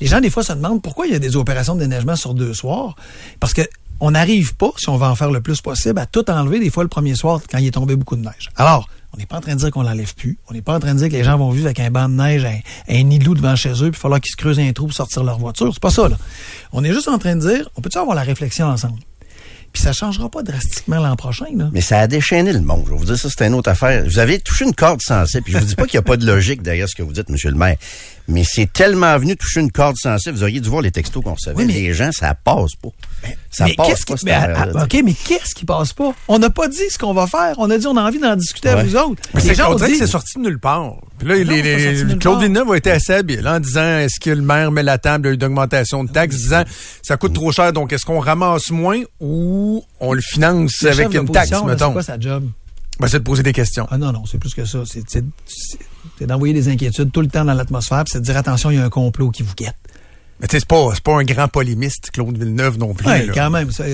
Les gens, des fois, se demandent pourquoi il y a des opérations de déneigement sur deux soirs. Parce que on n'arrive pas, si on veut en faire le plus possible, à tout enlever des fois le premier soir quand il est tombé beaucoup de neige. Alors, on n'est pas en train de dire qu'on l'enlève plus. On n'est pas en train de dire que les gens vont vivre avec un banc de neige, un, nid de loup devant chez eux, puis il va falloir qu'ils se creusent un trou pour sortir leur voiture. C'est pas ça, là. On est juste en train de dire, on peut-tu avoir la réflexion ensemble? Puis ça changera pas drastiquement l'an prochain. Mais ça a déchaîné le monde. Je vais vous dire, ça, c'est une autre affaire. Vous avez touché une corde sensible. Puis je vous dis pas qu'il n'y a pas de logique derrière ce que vous dites, Monsieur le maire. Mais c'est tellement venu toucher une corde sensible. Vous auriez dû voir les textos qu'on recevait. Oui, mais- Les gens, ça passe pas. ça mais passe qu'est-ce pas, qui, mais, ah, OK, mais qu'est-ce qui passe pas? On n'a pas dit ce qu'on va faire. On a dit on a envie d'en discuter à Ouais. vous autres. Mais Les c'est gens on dit, que c'est sorti de nulle part. Puis là, Non, les, les- a été assez habile en disant est-ce que le maire met la table? D'une augmentation de taxes, disant ça coûte trop cher, donc est-ce qu'on ramasse moins ou on le finance le avec une taxe, mettons? C'est quoi sa job? Ben, c'est de poser des questions. Ah non, non, c'est plus que ça. C'est, d'envoyer des inquiétudes tout le temps dans l'atmosphère, c'est de dire attention, il y a un complot qui vous guette. Mais tu sais, c'est pas, un grand polémiste, Claude Villeneuve non plus. Oui, quand même. Ça,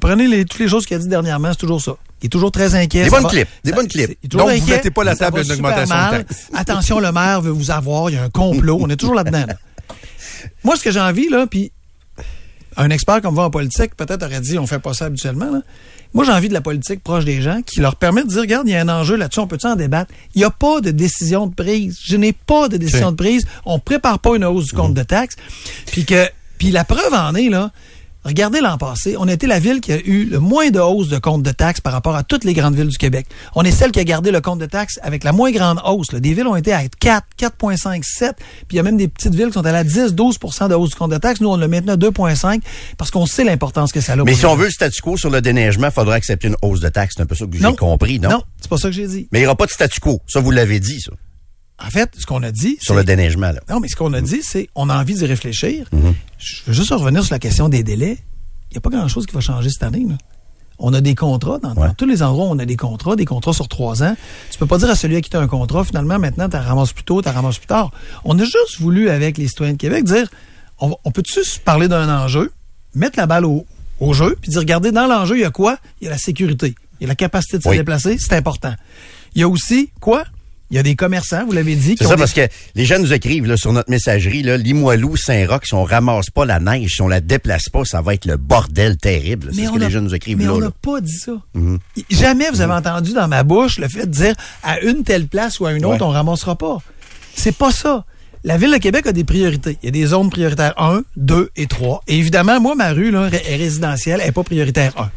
prenez les, toutes les choses qu'il a dit dernièrement, c'est toujours ça. Il est toujours très inquiet. Des bonnes va- clips, des ça- bonnes clips. Donc, vous inquiet, mettez pas la table d'une augmentation de taxes. Attention, le maire veut vous avoir, il y a un complot. On est toujours là-dedans. là. Moi, ce que j'ai envie, là, puis un expert comme vous en politique, peut-être aurait dit on fait pas ça habituellement. Là. Moi, j'ai envie de la politique proche des gens qui leur permet de dire regarde, il y a un enjeu là-dessus, on peut en débattre? Il n'y a pas de décision de prise. Je n'ai pas de décision de prise. On prépare pas une hausse du compte de taxes. Puis que puis la preuve en est là. Regardez l'an passé, on a été la ville qui a eu le moins de hausse de compte de taxes par rapport à toutes les grandes villes du Québec. On est celle qui a gardé le compte de taxes avec la moins grande hausse. là. Des villes ont été à 4, 4,5, 7, puis il y a même des petites villes qui sont allées à 10, 12% de hausse du compte de taxes. Nous, on l'a maintenant à 2,5 parce qu'on sait l'importance que ça a. Mais si on veut le statu quo sur le déneigement, il faudra accepter une hausse de taxes. C'est un peu ça que j'ai compris, non? Non, c'est pas ça que j'ai dit. Mais il n'y aura pas de statu quo. Ça, vous l'avez dit, ça, En fait, ce qu'on a dit, sur le déneigement. Là. Non, mais ce qu'on a dit, c'est on a envie d'y réfléchir. Mhm. Je veux juste revenir sur la question des délais. Il n'y a pas grand-chose qui va changer cette année. là. On a des contrats. Dans, tous les endroits, où on a des contrats, des contrats sur trois ans. Tu peux pas dire à celui à qui tu as un contrat, finalement, maintenant, tu ramasses plus tôt, tu ramasses plus tard. On a juste voulu, avec les citoyens de Québec, dire on, on peut-tu parler d'un enjeu, mettre la balle au, au jeu, puis dire regardez, dans l'enjeu, il y a quoi? Il y a la sécurité. Il y a la capacité de se Oui. déplacer, c'est important. Il y a aussi quoi? Il y a des commerçants, vous l'avez dit, qui C'est ça des- parce que les gens nous écrivent là, sur notre messagerie, là, Limoilou, Saint-Roch, si on ramasse pas la neige, si on la déplace pas, ça va être le bordel terrible. C'est ce que a- les gens nous écrivent mais là. on n'a pas dit ça. Y- Jamais vous avez entendu dans ma bouche le fait de dire à une telle place ou à une autre, Ouais. on ramassera pas. C'est pas ça. La Ville de Québec a des priorités. Il y a des zones prioritaires 1, 2 et 3. Et évidemment, moi, ma rue là, est résidentielle, elle n'est pas prioritaire 1.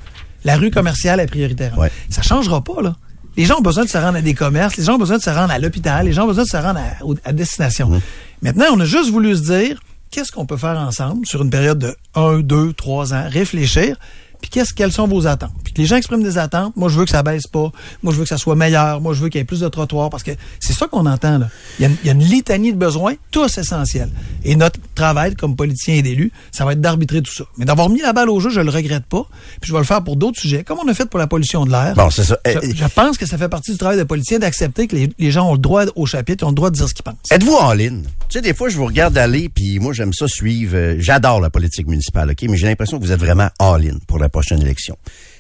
La rue commerciale est prioritaire 1. Ouais. Ça changera pas, là. Les gens ont besoin de se rendre à des commerces, les gens ont besoin de se rendre à l'hôpital, les gens ont besoin de se rendre à, destination. Maintenant, on a juste voulu se dire, qu'est-ce qu'on peut faire ensemble sur une période de 1, 2, 3 ans, réfléchir, puis qu'est-ce, quelles sont vos attentes? Puis que les gens expriment des attentes. Moi, je veux que ça baisse pas. Moi, je veux que ça soit meilleur. Moi, je veux qu'il y ait plus de trottoirs parce que c'est ça qu'on entend, là. Il y, a une, il y a une litanie de besoins, tous essentiels. Et notre travail comme politicien et d'élu, ça va être d'arbitrer tout ça. Mais d'avoir mis la balle au jeu, je le regrette pas. Puis je vais le faire pour d'autres sujets, comme on a fait pour la pollution de l'air. Bon, c'est ça. Je, Eh, je pense que ça fait partie du travail de politicien d'accepter que les, les gens ont le droit au chapitre, ont le droit de dire ce qu'ils pensent. Êtes-vous en ligne? Tu sais, des fois, je vous regarde aller, puis moi, j'aime ça suivre. euh, J'adore la politique municipale, OK? Mais j'ai l'impression que vous êtes vraiment all-in pour la prochaine élection.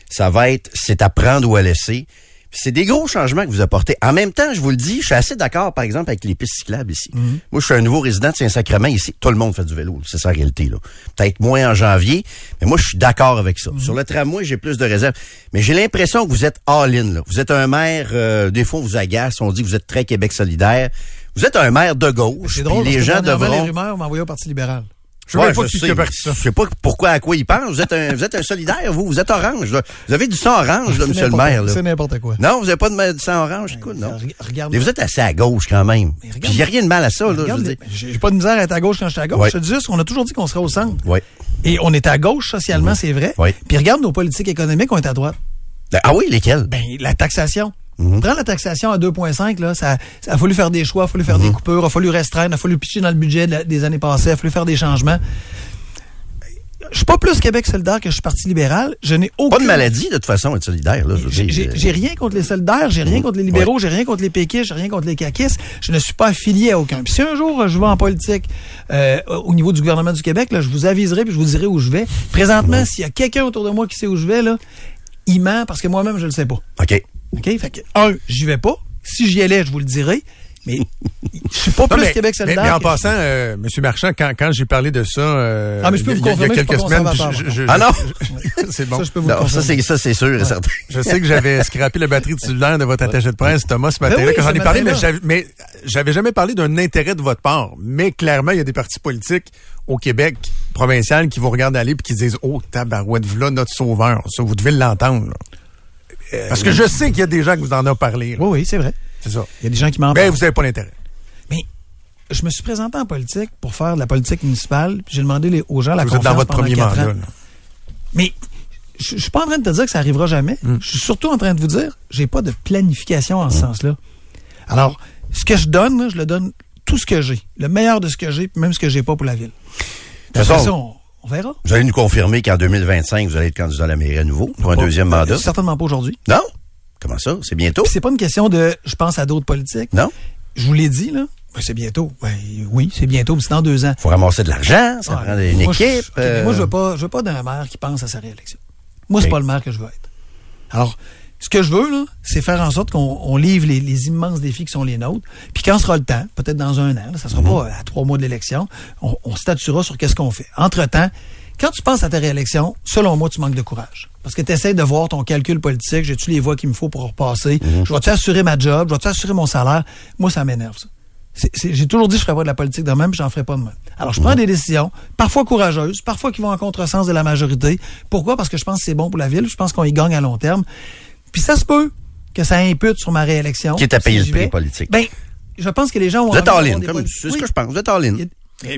Ça va être, c'est à prendre ou à laisser. C'est des gros changements que vous apportez. En même temps, je vous le dis, je suis assez d'accord, par exemple, avec les pistes cyclables ici. Moi, je suis un nouveau résident de Saint-Sacrement ici. Tout le monde fait du vélo. C'est ça la réalité, là. Peut-être moins en janvier, mais moi, je suis d'accord avec ça. Sur le tramway, j'ai plus de réserves. Mais j'ai l'impression que vous êtes all-in, là. Vous êtes un maire, euh, des fois, on vous agace. On dit que vous êtes très Québec solidaire. Vous êtes un maire de gauche. C'est drôle puis les parce gens devront... les rumeurs envoyé au Parti libéral. Je qui sais, pas pourquoi, à quoi ils pensent. Vous êtes un, vous êtes un solidaire, vous. Vous êtes orange, là. Vous avez du sang orange, là, monsieur le maire. C'est n'importe quoi. Non, vous avez pas de sang orange, écoute, non. Regarde. Mais vous êtes assez à gauche quand même. Puis il n'y a rien de mal à ça. J'ai pas de misère à être à gauche quand je suis à gauche. Ouais. Je te dis juste, on a toujours dit qu'on serait au centre. Et on est à gauche socialement, c'est vrai. Puis regarde nos politiques économiques, on est à droite. Ah oui, lesquels? Ben, la taxation. Mhm. Prends la taxation à 2,5, là, ça, ça a fallu faire des choix, il a fallu faire Mhm. des coupures, il a fallu restreindre, il a fallu pitcher dans le budget de la- des années passées, il a fallu faire des changements. Je suis pas plus Québec solidaire que je suis Parti libéral. Je n'ai aucun... Pas de maladie, de toute façon, être solidaire, là. veux J'ai- rien contre les solidaires, j'ai rien Mhm. contre les libéraux, j'ai rien contre les péquistes, j'ai rien contre les caquistes. Je ne suis pas affilié à aucun. Puis si un jour euh, je vais en politique euh, au niveau du gouvernement du Québec, là, je vous aviserai puis je vous dirai où je vais. Présentement, s'il y a quelqu'un autour de moi qui sait où je vais, là, il ment parce que moi-même je le sais pas. OK. OK? Fait que, un, j'y vais pas. Si j'y allais, je vous le dirais. Mais je suis pas Non, plus mais, Québec mais- solidaire. mais en que- passant, euh, Monsieur Marchand, quand, quand j'ai parlé de ça, euh, Ah, mais je peux il y vous a- il y a quelques semaines, je- je- Ah non? je- c'est bon. Ça, je peux vous Non, ça, c'est, ça, c'est sûr et certain. Je sais que j'avais scrappé la batterie de cellulaire de votre attaché de presse, Thomas, ce matin-là, Ben oui, quand j'en ai parlé, mais matin-là. j'avais, mais j'avais jamais parlé d'un intérêt de votre part. Mais clairement, il y a des partis politiques au Québec provincial qui vous regardent aller puis qui disent, oh, tabarouette, voilà notre sauveur. Ça, vous devez l'entendre, là. Euh, Parce que je sais qu'il y a des gens qui vous en ont parlé. là. Oui, oui, c'est vrai. C'est ça. Il y a des gens qui m'en Mais parlent. vous n'avez pas l'intérêt. Mais je me suis présenté en politique pour faire de la politique municipale. puis J'ai demandé les- aux gens la Vous êtes confiance dans votre pendant premier quatre mandat. ans. là. Mais je, je suis pas en train de te dire que ça arrivera jamais. Hmm. Je suis surtout en train de vous dire, j'ai pas de planification en ce sens-là. Alors, ce que je donne, là, je le donne tout ce que j'ai, le meilleur de ce que j'ai, puis même ce que j'ai pas pour la ville. De toute façon, on, verra. Vous allez nous confirmer qu'en 2025, vous allez être candidat à la mairie à nouveau pour un Pas- deuxième euh, mandat? Certainement pas aujourd'hui. Non? Comment ça? C'est bientôt? Puis c'est pas une question de, je pense à d'autres politiques. Non? Je vous l'ai dit là. Ben, c'est bientôt. Ben, oui, c'est bientôt, mais c'est dans deux ans. Faut ramasser de l'argent, ça prend une Moi, équipe. euh, Moi, je veux pas, je veux pas d'un maire qui pense à sa réélection. Moi, c'est pas le maire que je veux être. Alors, ce que je veux, là, c'est faire en sorte qu'on on livre les, les immenses défis qui sont les nôtres. Puis quand sera le temps, peut-être dans un an, là, ça sera pas à trois mois de l'élection, on, on statuera sur qu'est-ce qu'on fait. Entre-temps, quand tu penses à ta réélection, selon moi, tu manques de courage. Parce que tu essaies de voir ton calcul politique, j'ai-tu les voix qu'il me faut pour repasser, je vais-tu assurer ma job, je vais-tu assurer mon salaire? Moi, ça m'énerve, ça. J'ai toujours dit que je ferais pas de la politique de même, puis j'en ferai pas de même. Alors, je prends des décisions, parfois courageuses, parfois qui vont en contresens de la majorité. Pourquoi? Parce que je pense que c'est bon pour la ville. Je pense qu'on y gagne à long terme. Puis ça se peut que ça impute sur ma réélection. Qui est à payer si le prix politique. Ben, je pense que les gens vont... Vous êtes all comme c'est ce que je pense. Vous êtes all.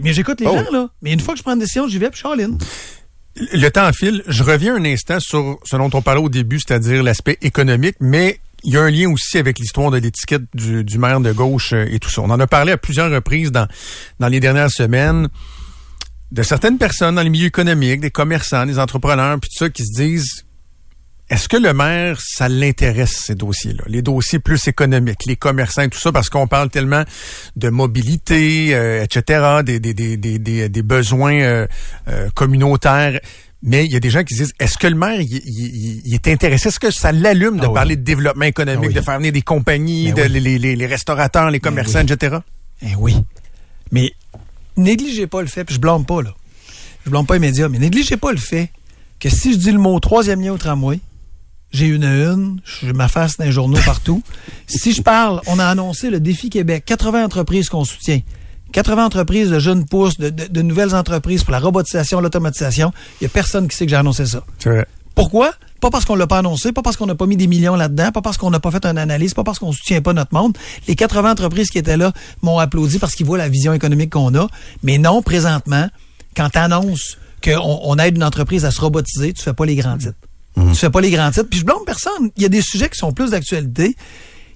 Mais, j'écoute les Oh. gens, là. Mais une fois que je prends une décision, j'y vais, puis je suis all. Le temps file. Je reviens un instant sur ce dont on parlait au début, c'est-à-dire l'aspect économique, mais il y a un lien aussi avec l'histoire de l'étiquette du, du maire de gauche euh, et tout ça. On en a parlé à plusieurs reprises dans, dans les dernières semaines de certaines personnes dans les milieux économiques, des commerçants, des entrepreneurs, puis tout ça, qui se disent est-ce que le maire, ça l'intéresse, ces dossiers-là? Les dossiers plus économiques, les commerçants et tout ça, parce qu'on parle tellement de mobilité, euh, etc., des, des, des, des, des, des besoins euh, euh, communautaires. Mais il y a des gens qui se disent, est-ce que le maire, il, il- il- il est intéressé? Est-ce que ça l'allume de Ah oui. parler de développement économique, Ah oui. de faire venir des compagnies, Ben de, oui. les, les, les restaurateurs, les commerçants, oui. etc.? Eh oui. Mais négligez pas le fait, puis je blâme pas, là. Je blâme pas les médias, mais négligez pas le fait que si je dis le mot troisième lien au tramway, j'ai une à une, je ma face dans les journaux partout. si je parle, on a annoncé le défi Québec, 80 entreprises qu'on soutient. 80 entreprises de jeunes pousses, de, de- de nouvelles entreprises pour la robotisation, l'automatisation. Il y a personne qui sait que j'ai annoncé ça. Vrai. Pourquoi? Pas parce qu'on l'a pas annoncé, pas parce qu'on n'a pas mis des millions là-dedans, pas parce qu'on n'a pas fait une analyse, pas parce qu'on soutient pas notre monde. Les 80 entreprises qui étaient là m'ont applaudi parce qu'ils voient la vision économique qu'on a. Mais non, présentement, quand tu annonces qu'on on aide une entreprise à se robotiser, tu fais pas les grands titres. Tu fais pas les grands titres. Puis je blâme personne. Il y a des sujets qui sont plus d'actualité.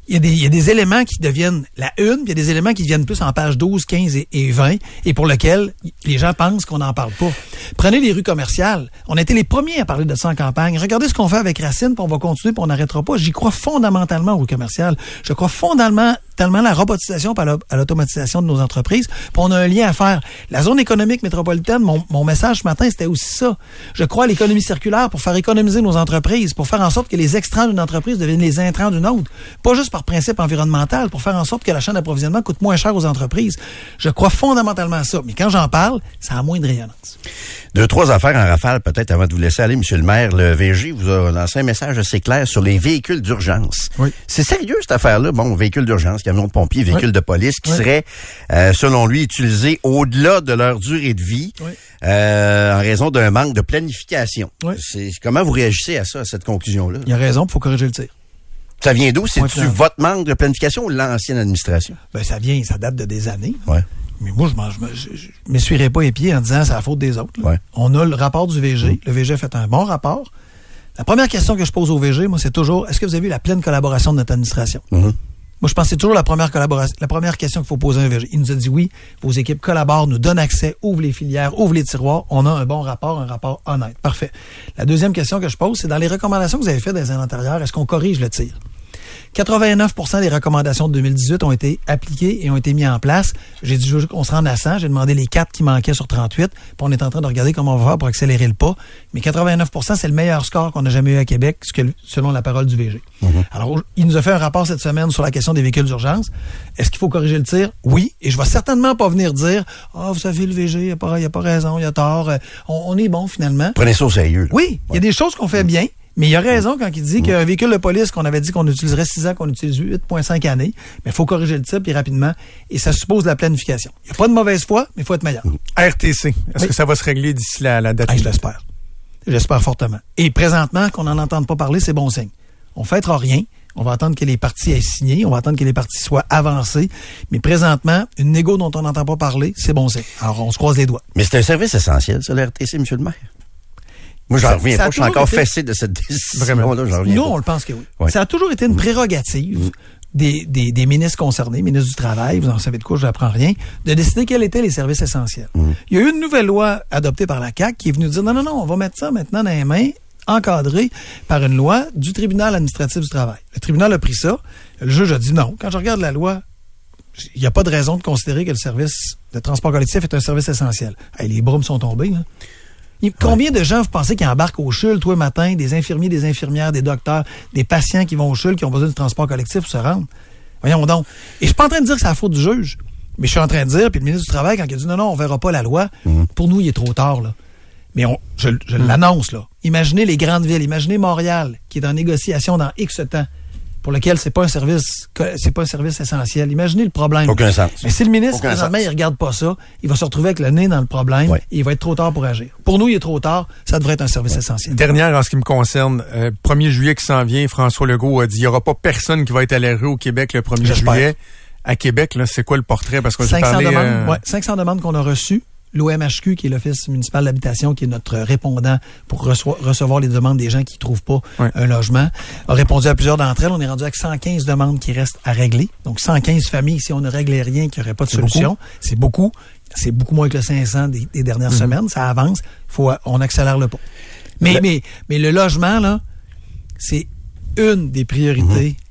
Il y, a des, il y a des éléments qui deviennent la une, puis il y a des éléments qui deviennent plus en page 12, 15 et, et 20, et pour lesquels les gens pensent qu'on n'en parle pas. Prenez les rues commerciales. On a été les premiers à parler de ça en campagne. Regardez ce qu'on fait avec Racine, puis on va continuer, puis on n'arrêtera pas. J'y crois fondamentalement aux rues commerciales. Je crois fondamentalement tellement à la robotisation à l'automatisation de nos entreprises. Puis on a un lien à faire. La zone économique métropolitaine, mon, mon message ce matin, c'était aussi ça. Je crois à l'économie circulaire pour faire économiser nos entreprises, pour faire en sorte que les extrants d'une entreprise deviennent les intrants d'une autre. Pas juste par principe environnemental, pour faire en sorte que la chaîne d'approvisionnement coûte moins cher aux entreprises. Je crois fondamentalement à ça. Mais quand j'en parle, ça a moins de rayonnance. Deux, trois affaires en rafale, peut-être, avant de vous laisser aller, Monsieur le maire. Le VG vous a lancé un message assez clair sur les véhicules d'urgence. Oui. C'est sérieux, cette affaire-là? Bon, véhicules d'urgence, camions de pompiers, véhicules Oui. de police, qui Oui. seraient, euh, selon lui, utilisés au-delà de leur durée de vie, Oui. euh, en raison d'un manque de planification. C'est Comment vous réagissez à ça, à cette conclusion-là? Il a raison, il faut corriger le tir. Ça vient d'où? C'est-tu votre manque de planification ou l'ancienne administration? Ben, ça vient, ça date de des années. Ouais. Mais moi, je je m'essuierai pas les pieds en disant c'est la faute des autres. Ouais. On a le rapport du VG. Le VG a fait un bon rapport. La première question que je pose au VG, moi, c'est toujours est-ce que vous avez eu la pleine collaboration de notre administration? Mhm. Moi, je pense que c'est toujours la première collaboration, la première question qu'il faut poser à un VG. Il nous a dit oui, vos équipes collaborent, nous donnent accès, ouvrent les filières, ouvrent les tiroirs. On a un bon rapport, un rapport honnête. Parfait. La deuxième question que je pose, c'est dans les recommandations que vous avez faites dans les années est-ce qu'on corrige le tir? 89% des recommandations de 2018 ont été appliquées et ont été mises en place. J'ai dit qu'on se rende à 100. J'ai demandé les quatre qui manquaient sur 38. Puis on est en train de regarder comment on va faire pour accélérer le pas. Mais 89% c'est le meilleur score qu'on a jamais eu à Québec, selon la parole du VG. Alors, il nous a fait un rapport cette semaine sur la question des véhicules d'urgence. Est-ce qu'il faut corriger le tir? Oui. Et je vais certainement pas venir dire, ah, vous savez, le VG, il n'y a, a pas raison, il a tort. Euh, On, on est bon finalement. Prenez ça au sérieux. là. Oui, il y a des choses qu'on fait bien, mais il a raison quand il dit qu'un véhicule de police qu'on avait dit qu'on utiliserait 6 ans, qu'on utilise 8,5 années, mais il faut corriger le type et rapidement, et ça suppose la planification. Il n'y a pas de mauvaise foi, mais il faut être meilleur. RTC, est-ce Oui. que ça va se régler d'ici la, la date? Ah, je l'espère. J'espère fortement. Et présentement, qu'on n'en entende pas parler, c'est bon signe. On ne fêtera rien. On va attendre que les partis aient signé. On va attendre que les partis soient avancés. Mais présentement, une négo dont on n'entend pas parler, c'est bon signe. Alors, on se croise les doigts. Mais c'est un service essentiel, ça, le RTC, Monsieur le maire. Moi, j'en reviens ça pas. Je suis encore été- fessé de cette décision-là. Reviens Nous, pas. on le pense que oui. Ça a toujours été une prérogative des, des, des ministres concernés, ministres du Travail, vous en savez de quoi, je n'apprends rien, de décider quels étaient les services essentiels. Il y a eu une nouvelle loi adoptée par la CAQ qui est venue dire non, non, non, on va mettre ça maintenant dans les mains encadré par une loi du tribunal administratif du travail. Le tribunal a pris ça. Le juge a dit non. Quand je regarde la loi, il n'y a pas de raison de considérer que le service de transport collectif est un service essentiel. Hey, les brumes sont tombées. Là. Il- Combien de gens vous pensez qui embarquent au CHUL tous les matins, des infirmiers, des infirmières, des docteurs, des patients qui vont au CHUL qui ont besoin du transport collectif pour se rendre? Voyons donc. Et je suis pas en train de dire que c'est la faute du juge, mais je suis en train de dire, puis le ministre du Travail, quand il a dit non, non, on verra pas la loi, pour nous, il est trop tard. Là. Mais on, je, je l'annonce, là. Imaginez les grandes villes, imaginez Montréal, qui est en négociation dans X temps pour lequel c'est pas un service c'est pas un service essentiel. Imaginez le problème. Aucun sens. Mais si le ministre Aucun présentement sens. il regarde pas ça, il va se retrouver avec le nez dans le problème Ouais. et il va être trop tard pour agir. Pour nous, il est trop tard, ça devrait être un service essentiel. Dernière en ce qui me concerne, euh, 1er juillet qui s'en vient, François Legault a dit il n'y aura pas personne qui va être à la rue au Québec le 1er J'espère. juillet. À Québec, là, c'est quoi le portrait? Parce que j'ai 500 parlé... demandes, euh, ouais, 500 demandes qu'on a reçues. L'OMHQ, qui est l'Office municipal d'habitation, qui est notre répondant pour recevoir les demandes des gens qui trouvent pas un logement, a répondu à plusieurs d'entre elles. On est rendu avec 115 demandes qui restent à régler. Donc 115 familles, si on ne réglait rien, qui n'y aurait pas de solution. C'est beaucoup. C'est beaucoup moins que le 500 des, des dernières Mhm. semaines. Ça avance. Faut, on accélère le pas. Mais, Le- mais, mais le logement, là, c'est une des priorités Mhm.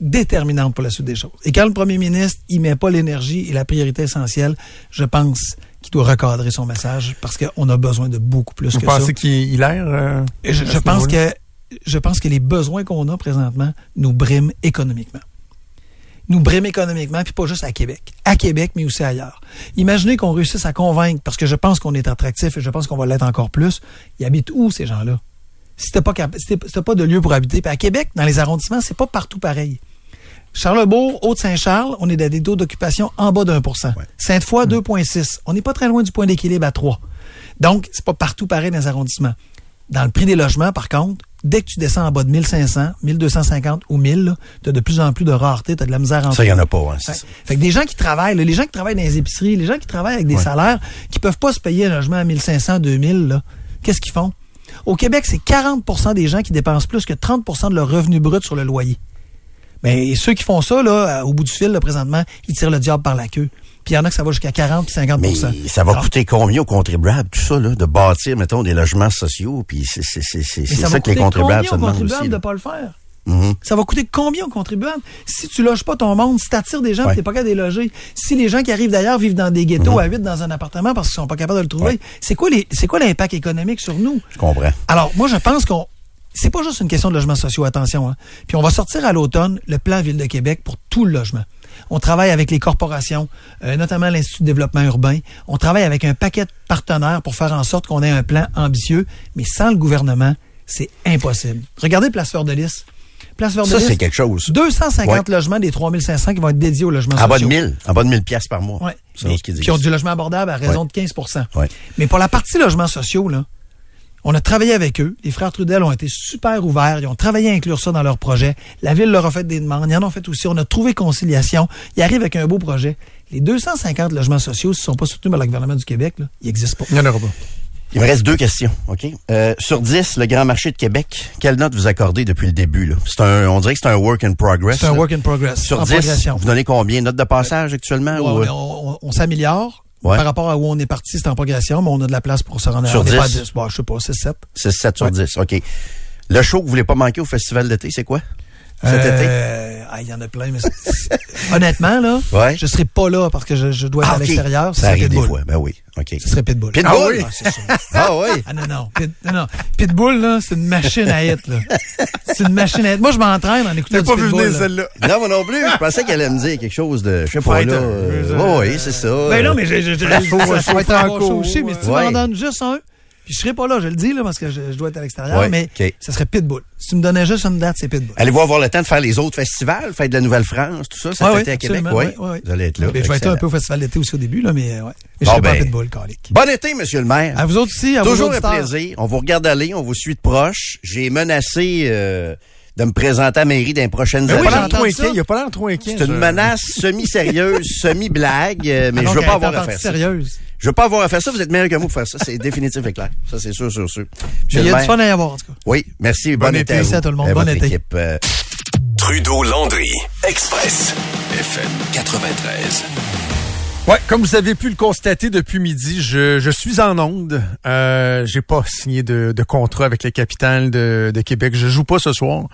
Déterminante pour la suite des choses. Et quand le premier ministre il met pas l'énergie et la priorité essentielle, je pense qu'il doit recadrer son message parce qu'on a besoin de beaucoup plus Vous que ça. pensez qu'il il erre? euh, je, pense que je pense que les besoins qu'on a présentement nous briment économiquement. Nous briment économiquement, puis pas juste à Québec. À Québec, mais aussi ailleurs. Imaginez qu'on réussisse à convaincre, parce que je pense qu'on est attractif et je pense qu'on va l'être encore plus. Ils habitent où, ces gens-là? Si t'as pas, si t'as pas de lieu pour habiter. Puis à Québec, dans les arrondissements, c'est pas partout pareil. Charlebourg, Haute-Saint-Charles, on est à des taux d'occupation en bas d'un pour cent. Sainte-Foy, 2,6. On n'est pas très loin du point d'équilibre à 3. Donc, c'est pas partout pareil dans les arrondissements. Dans le prix des logements, par contre, dès que tu descends en bas de 1500, 1250 ou 1000, tu as de plus en plus de rareté, tu as de la misère en Ça, il n'y en a pas. Hein, c'est Ouais. ça. Fait que des gens qui travaillent, là, les gens qui travaillent dans les épiceries, les gens qui travaillent avec des salaires, qui peuvent pas se payer un logement à 1500, 2000, là, qu'est-ce qu'ils font? Au Québec, c'est 40% des gens qui dépensent plus que 30% de leur revenu brut sur le loyer. Mais ceux qui font ça, là, au bout du fil, là, présentement, ils tirent le diable par la queue. Puis il y en a que ça va jusqu'à 40 puis 50 Mais ça va Alors, coûter combien aux contribuables, tout ça, là, de bâtir, mettons, des logements sociaux, puis c'est ça ça, va que les coûter contribuables combien se aux demandent contribuables aussi. de là. pas le faire? Mhm. Ça va coûter combien aux contribuables? Si tu loges pas ton monde, si tu attires des gens Ouais. tu n'es pas capable de les loger, si les gens qui arrivent d'ailleurs vivent dans des ghettos Mhm. à 8 dans un appartement parce qu'ils sont pas capables de le trouver, Ouais. c'est quoi les c'est quoi l'impact économique sur nous? Je comprends. Alors, moi, je pense qu'on. C'est pas juste une question de logements sociaux, attention. Hein. Puis on va sortir à l'automne le plan Ville de Québec pour tout le logement. On travaille avec les corporations, euh, notamment l'Institut de développement urbain. On travaille avec un paquet de partenaires pour faire en sorte qu'on ait un plan ambitieux, mais sans le gouvernement, c'est impossible. Regardez Place Fleur de Lys. Place Ça, c'est quelque chose. 250 Ouais. logements des 3500 qui vont être dédiés aux logements En bas de sociaux. 1000, en bas de 1000 piastres par mois. Ouais. C'est Mais- ce qu'ils disent. Puis ont du logement abordable à raison Ouais. de 15% Ouais. Mais pour la partie logements sociaux, là, on a travaillé avec eux. Les frères Trudel ont été super ouverts. Ils ont travaillé à inclure ça dans leur projet. La ville leur a fait des demandes. Ils en ont fait aussi. On a trouvé conciliation. Ils arrivent avec un beau projet. Les 250 logements sociaux, s'ils ne sont pas soutenus par le gouvernement du Québec, là, ils n'existent pas. Il n'y en aura pas. Il me reste deux questions, OK? Euh, sur 10, le Grand Marché de Québec, quelle note vous accordez depuis le début? Là? C'est un, on dirait que c'est un work in progress. C'est un là. work in progress. Sur en 10, progression. vous donnez combien? Note de passage actuellement? Ouais, ou, on, on- on s'améliore. Ouais. Par rapport à où on est parti, c'est en progression, mais on a de la place pour se rendre Sur on n'est pas à 10? 10. Bon, je sais pas, c'est 7. C'est 7 sur Ouais. 10, OK. Le show que vous voulez pas manquer au festival d'été, c'est quoi? Cet été? Euh, ah, il y en a plein, mais honnêtement, là, Ouais. je serai pas là parce que je, je dois être Ah, à l'extérieur. Ça arrive des fois. Ben oui, OK. Ce serait Pitbull. Pitbull? Ah oui? Ah. Ah oui? Ah non, non. Pit, non, non. Pitbull, là, c'est une machine à hit, là. C'est une machine à hit. Moi, je m'entraîne en écoutant du pas vu Pitbull, venir là. celle-là. Non, moi non plus. Je pensais qu'elle allait me dire quelque chose de, je sais pas, là. euh, Euh, oui, c'est ça. Ben non, mais j'ai, j'ai, j'ai, Chaud, ça, ça chaud va être un franco, bon show puis je serai pas là, je le dis, là, parce que je, je dois être à l'extérieur, Ouais, mais ok. ça serait Pitbull. Si tu me donnais juste une date, c'est Pitbull. Allez-vous avoir le temps de faire les autres festivals, fête de la Nouvelle-France, tout ça, cet Ouais, été à Québec? Oui. ouais. Vous allez être là. Mais je vais être un peu au festival d'été aussi au début, là, mais ouais. Mais je Bon, serai pas à ben, Pitbull, calique. Bon été, monsieur le maire. À vous autres aussi, à Toujours un plaisir. On vous regarde aller, on vous suit de proche. J'ai menacé euh, de me présenter à la mairie dans les prochaines Il a oui, pas années. Il a pas l'air trop inquiet. C'est une je- menace semi-sérieuse, semi-blague, euh, mais Ah, je donc, veux elle pas avoir à faire ça. Je veux pas avoir à faire ça. Vous êtes meilleur que moi pour faire ça. C'est définitif et clair. Ça, c'est sûr, sûr, sûr. Mais il y a du fun à y avoir, en tout cas. Oui, merci. Bon, Bon été à, Merci à tout le monde. Bon été. équipe. Euh, Trudeau Landry, Express, FM 93. Ouais, comme vous avez pu le constater depuis midi, je, je suis en onde. Euh, j'ai pas signé de, de contrat avec la capitale de, de Québec. Je joue pas ce soir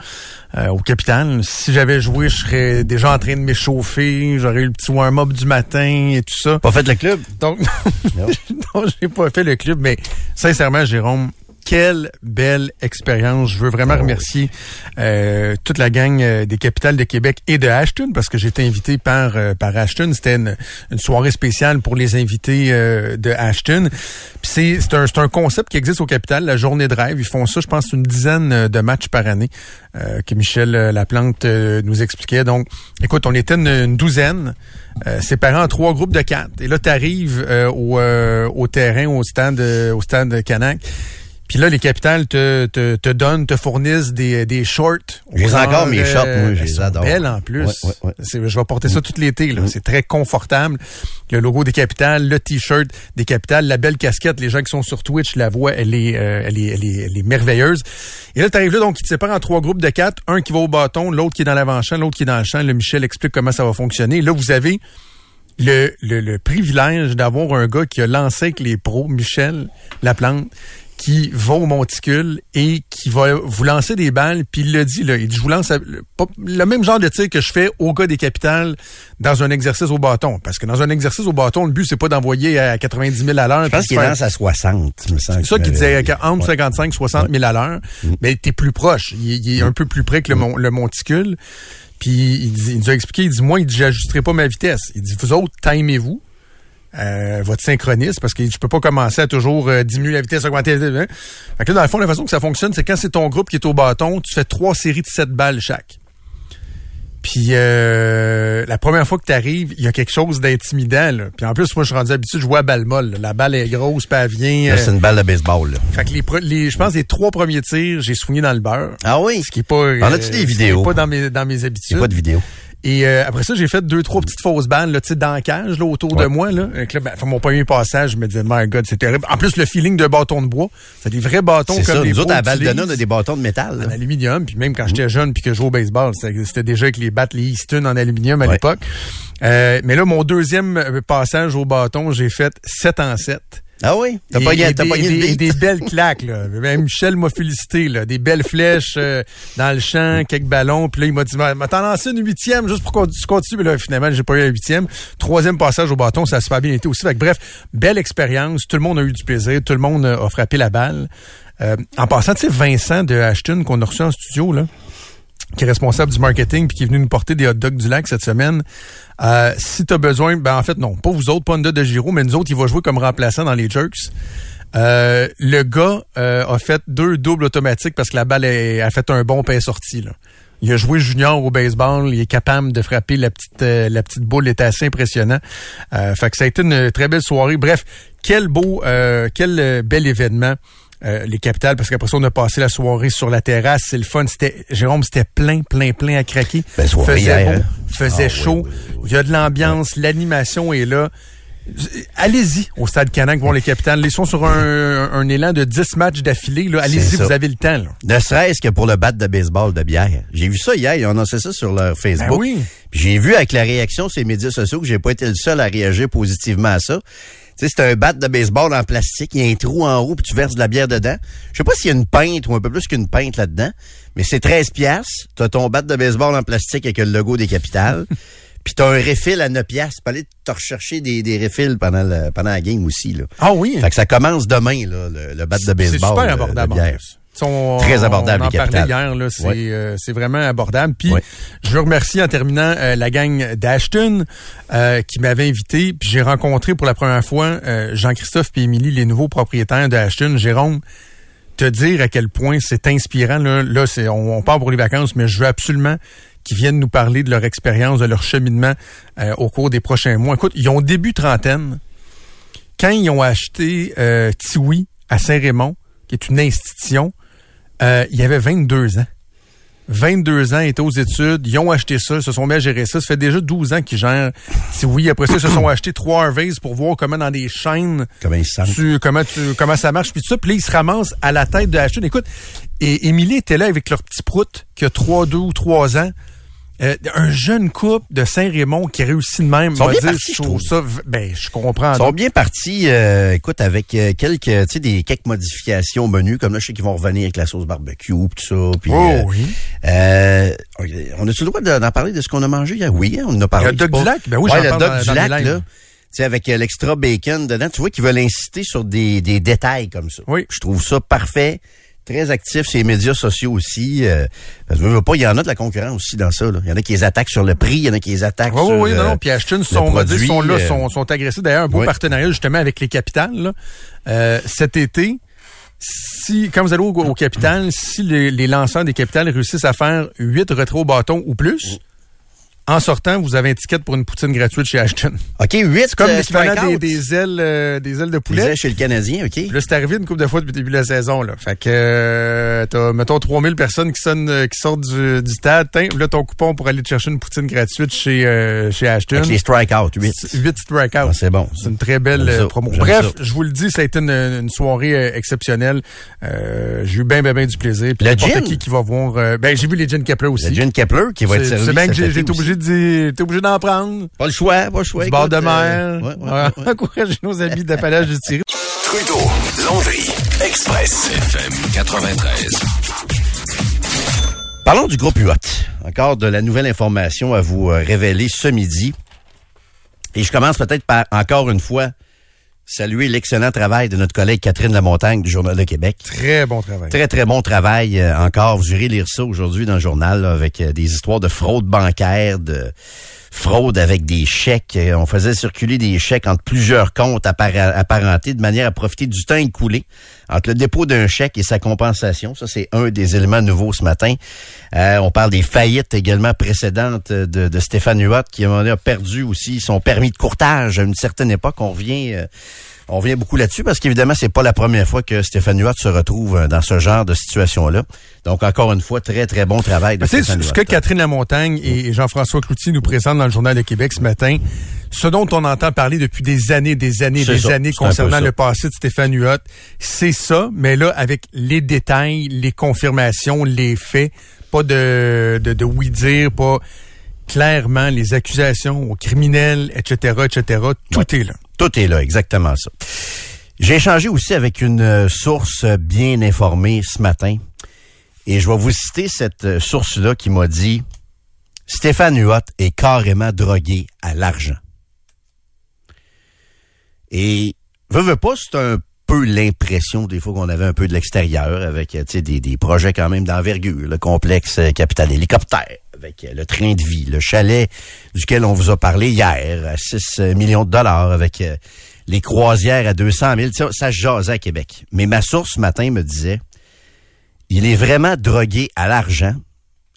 euh, au capitale. Si j'avais joué, je serais déjà en train de m'échauffer. J'aurais eu le petit warm-up du matin et tout ça. pas fait le club? Donc, Non. non, j'ai pas fait le club, mais sincèrement, Jérôme, quelle belle expérience. Je veux vraiment remercier euh, toute la gang euh, des capitales de Québec et de Ashton parce que j'ai été invité par euh, par Ashton. C'était une, une, soirée spéciale pour les invités de Ashton. C'est c'est un, un concept qui existe au capital, la journée de rêve. Ils font ça, je pense, une dizaine de matchs par année que Michel Laplante nous expliquait. Donc, écoute, on était une, douzaine séparés en trois groupes de quatre. Et là, tu arrives au, au terrain, au stade, au stade Canac. Puis là, les capitales te, te, te donnent, te fournissent des, des shorts. J'ai encore mes shorts, moi, je les adore. belles en plus. Je vais porter ça tout l'été. là. C'est très confortable. Le logo des capitales, le t-shirt des capitales, la belle casquette. Les gens qui sont sur Twitch la voient, elle est, euh, elle est, elle est, elle est merveilleuse. Et là, tu arrives là, donc, il te sépare en trois groupes de quatre. Un qui va au bâton, l'autre qui est dans l'avant-champ, l'autre qui est dans le champ. Le Michel explique comment ça va fonctionner. Là, vous avez le, le, le privilège d'avoir un gars qui a lancé avec les pros, Michel Laplante, qui va au monticule et qui va vous lancer des balles. Puis il le dit, là, il dit, je vous lance le même genre de tir que je fais au gars des capitales dans un exercice au bâton. Parce que dans un exercice au bâton, le but, c'est pas d'envoyer à 90 000 à l'heure. Je pense qu'il lance à 60. C'est ça qu'il disait, entre 55 et 60 000 à l'heure. Mm. Mais t'es plus proche. Il, est un peu plus près que le, le monticule. Puis il, nous a expliqué, il dit, moi, il dit, j'ajusterai pas ma vitesse. Il dit, vous autres, timez-vous. Euh, votre synchronisme parce que je peux pas commencer à toujours euh, diminuer la vitesse, augmenter la vitesse. Fait que dans le fond, la façon que ça fonctionne, c'est quand c'est ton groupe qui est au bâton, tu fais trois séries de sept balles chaque. Puis euh, la première fois que tu arrives, il y a quelque chose d'intimidant. Puis en plus, moi, je suis rendu habitué de jouer à balle molle. La balle est grosse, pas vient. c'est une balle de baseball. Là. Fait que les, je pense les trois premiers tirs, j'ai soigné dans le beurre. Ah oui? Ce qui est pas. En as-tu des vidéos? pas dans mes, dans mes habitudes. Il pas de vidéos. Et euh, après ça, j'ai fait deux, trois petites fausses balles, là, tu sais, dans la cage, là, autour de moi, là. là ben, mon premier passage, je me disais, my God, c'est terrible. En plus, le feeling de bâton de bois, c'est des vrais bâtons comme ça. Nous autres, à balle de on a des bâtons de métal. En aluminium, puis même quand j'étais jeune puis que je jouais au baseball, c'était déjà avec les battes, les Easton en aluminium à l'époque. Euh, mais là, mon deuxième euh, passage au bâton, j'ai fait 7 en 7. Ah oui? T'as pas des, des, des, belles claques, là. Même Michel m'a félicité, là. Des belles flèches euh, dans le champ, quelques ballons. Puis là, il m'a dit, m'a t'en lancé une huitième juste pour qu'on continue. Mais là, finalement, j'ai pas eu la huitième. Troisième passage au bâton, ça a super bien été aussi. bref, belle expérience. Tout le monde a eu du plaisir. Tout le monde a frappé la balle. Euh, en passant, tu sais, Vincent de Ashton, qu'on a reçu en studio, là qui est responsable du marketing puis qui est venu nous porter des hot dogs du lac cette semaine. Euh, si tu as besoin, ben en fait non, pas vous autres, pas une de Giro, mais nous autres, il va jouer comme remplaçant dans les Jerks. Euh, le gars euh, a fait deux doubles automatiques parce que la balle a fait un bon pain sorti. Là. Il a joué junior au baseball, il est capable de frapper la petite la petite boule, est assez impressionnant. fait que ça a été une très belle soirée. Bref, quel beau, quel bel événement. Euh, les capitales, parce qu'après ça, on a passé la soirée sur la terrasse. C'est le fun. C'était, Jérôme, c'était plein, plein, plein à craquer. Ben, faisait hein? faisait ah, chaud. Il y a de l'ambiance, l'animation est là. Allez-y au Stade Canac, voir les capitales. Ils sont sur un, élan de 10 matchs d'affilée. Allez-y, vous avez le temps. Là. Ne serait-ce que pour le bat de baseball de bière. J'ai vu ça hier, ils ont annoncé ça sur leur Facebook. Ben oui. J'ai vu avec la réaction sur les médias sociaux que j'ai pas été le seul à réagir positivement à ça. Tu sais, c'est un bat de baseball en plastique, il y a un trou en haut, puis tu verses de la bière dedans. Je sais pas s'il y a une pinte ou un peu plus qu'une pinte là-dedans, mais c'est 13 piastres. Tu as ton bat de baseball en plastique avec le logo des capitales. Puis t'as un refill à 9 piastres. Tu peux aller te rechercher des, des refills pendant, le, pendant la game aussi. Là. Ah oui? Fait que ça commence demain, là, le, bat de baseball. C'est super euh, Très abordable. On en parlait hier, là, c'est, euh, c'est vraiment abordable. Puis je veux remercier en terminant euh, la gang d'Ashton qui m'avait invité. Puis j'ai rencontré pour la première fois Jean-Christophe et Émilie, les nouveaux propriétaires d'Ashton. Jérôme, te dire à quel point c'est inspirant. Là, là c'est, on, on part pour les vacances, mais je veux absolument qui viennent nous parler de leur expérience, de leur cheminement euh, au cours des prochains mois. Écoute, ils ont début trentaine. Quand ils ont acheté euh, Tiwi à Saint-Raymond, qui est une institution, euh, il y avait 22 ans. 22 ans, ils étaient aux études, ils ont acheté ça, ils se sont mis à gérer ça. Ça fait déjà 12 ans qu'ils gèrent Tiwi. Après ça, ils se sont achetés trois Harveys pour voir comment dans des chaînes... Comment ils tu, comment, tu, comment ça marche. Puis tout ça, puis là, ils se ramassent à la tête de Ashton. Écoute, et Émilie était là avec leur petit prout qui a 3, 2 ou 3 ans. Euh, un jeune couple de Saint-Raymond qui réussit de même. Ils bien partis, je trouve ça. Ben, je comprends. Ils sont bien partis. Euh, écoute, avec euh, quelques, tu sais, des quelques modifications au menu, comme là, je sais qu'ils vont revenir avec la sauce barbecue, tout ça. Puis, oh oui. on a-tu le droit d'en parler de ce qu'on a mangé? Hier? Oui, hein, on en a parlé. Le dog du lac? Ben oui, ouais, le dog du lac, là. sais, avec euh, l'extra bacon dedans, tu vois qu'ils veulent insister sur des, des détails comme ça. Oui. Je trouve ça parfait. Très actif sur les médias sociaux aussi. Euh, parce que je veux pas, il y en a de la concurrence aussi dans ça. là. Il y en a qui les attaquent sur le prix, il y en a qui les attaquent Oui, sur... oui, non, euh, non. Puis Ashton sont, produit, sont là, euh, sont, sont agressés. D'ailleurs, un beau oui. partenariat justement avec les capitales. là. Euh, cet été, si quand vous allez au, au capital, si les, les lanceurs des capitales réussissent à faire 8 retraits au bâton ou plus, en sortant, vous avez un ticket pour une poutine gratuite chez Ashton. OK, 8 C'est comme l'équivalent des, des ailes euh, des ailes de poulet. chez le Canadien, OK. Là, c'est arrivé une couple de fois depuis le début de la saison. Là. Fait que euh, t'as, mettons, 3000 personnes qui, sonnent, euh, qui sortent du, du stade. Tiens, là, ton coupon pour aller te chercher une poutine gratuite chez, euh, chez Ashton. Avec les strikeouts, 8. 8 strikeouts. Ah, c'est bon. C'est une très belle euh, promo. Bref, ça. je vous le dis, ça a été une, une soirée euh, exceptionnelle. Euh, j'ai eu bien, bien, bien du plaisir. Puis Le gin? qui qui va voir... euh, ben, j'ai vu les gin Kepler aussi. Le Gin Kepler qui va être servi. c'est bien que j'ai été aussi. Obligé de dire- t'es obligé d'en prendre. Pas le choix, pas le choix. Du bord de écoute, euh, mer. ouais, ouais. Encouragez nos amis d'appalage du Thierry. Trudeau, Landry, Express, FM 93. Parlons du groupe UOT. Encore de la nouvelle information à vous euh, révéler ce midi. Et je commence peut-être par, encore une fois, saluer l'excellent travail de notre collègue Catherine Lamontagne du Journal de Québec. Très bon travail. Très, très bon travail euh, encore. Vous irez lire ça aujourd'hui dans le journal là, avec euh, des histoires de fraude bancaire, de fraude avec des chèques. Euh, On faisait circuler des chèques entre plusieurs comptes apparentés de manière à profiter du temps écoulé entre le dépôt d'un chèque et sa compensation. Ça, c'est un des éléments nouveaux ce matin. Euh, on parle des faillites également précédentes de, Stéphane Huot qui a perdu aussi son permis de courtage à une certaine époque. On revient... euh, on revient beaucoup là-dessus parce qu'évidemment, c'est pas la première fois que Stéphane Huot se retrouve euh, dans ce genre de situation-là. Donc, encore une fois, très, très bon travail de Stéphane ce que Catherine Lamontagne et Jean-François Cloutier nous présentent dans le Journal de Québec ce matin, ce dont on entend parler depuis des années, des années, des ça, années concernant le passé de Stéphane Huot, c'est ça, mais là, avec les détails, les confirmations, les faits, pas de, de, de oui-dire, pas clairement les accusations aux criminels, etc., etc., tout est là. Tout est là, exactement ça. J'ai échangé aussi avec une euh, source bien informée ce matin. Et je vais vous citer cette euh, source-là qui m'a dit Stéphane Huot est carrément drogué à l'argent. Et veux, veux pas, c'est un peu l'impression des fois qu'on avait un peu de l'extérieur avec euh, des, des projets quand même d'envergure, le complexe capital hélicoptère, avec euh, le train de vie, le chalet duquel on vous a parlé hier, à 6 millions de dollars, avec euh, les croisières à 200 000. Ça, ça jasait à Québec. Mais ma source ce matin me disait, il est vraiment drogué à l'argent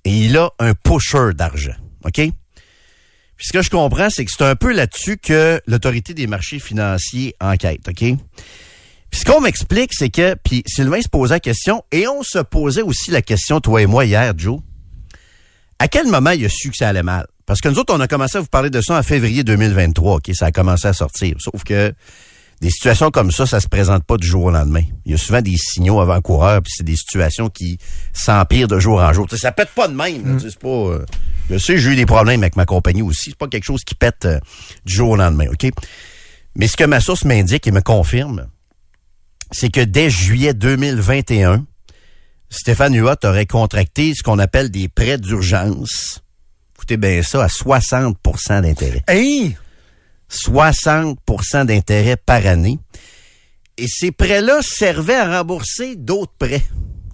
et il a un pusher d'argent. OK? Puis ce que je comprends, c'est que c'est un peu là-dessus que l'autorité des marchés financiers enquête, OK? Puis ce qu'on m'explique, c'est que, puis Sylvain se posait la question, et on se posait aussi la question, toi et moi, hier, Joe, à quel moment il a su que ça allait mal? Parce que nous autres, on a commencé à vous parler de ça en février 2023, OK? Ça a commencé à sortir. Sauf que des situations comme ça, ça se présente pas du jour au lendemain. Il y a souvent des signaux avant-coureurs, puis c'est des situations qui s'empirent de jour en jour. Tu sais, ça pète pas de même. là, sais, C'est pas. euh, je sais, j'ai eu des problèmes avec ma compagnie aussi. C'est pas quelque chose qui pète euh, du jour au lendemain, OK? Mais ce que ma source m'indique et me confirme, c'est que dès juillet 2021, Stéphane Huot aurait contracté ce qu'on appelle des prêts d'urgence. Écoutez bien ça, à 60% d'intérêt. Hey! 60% d'intérêt par année. Et ces prêts-là servaient à rembourser d'autres prêts.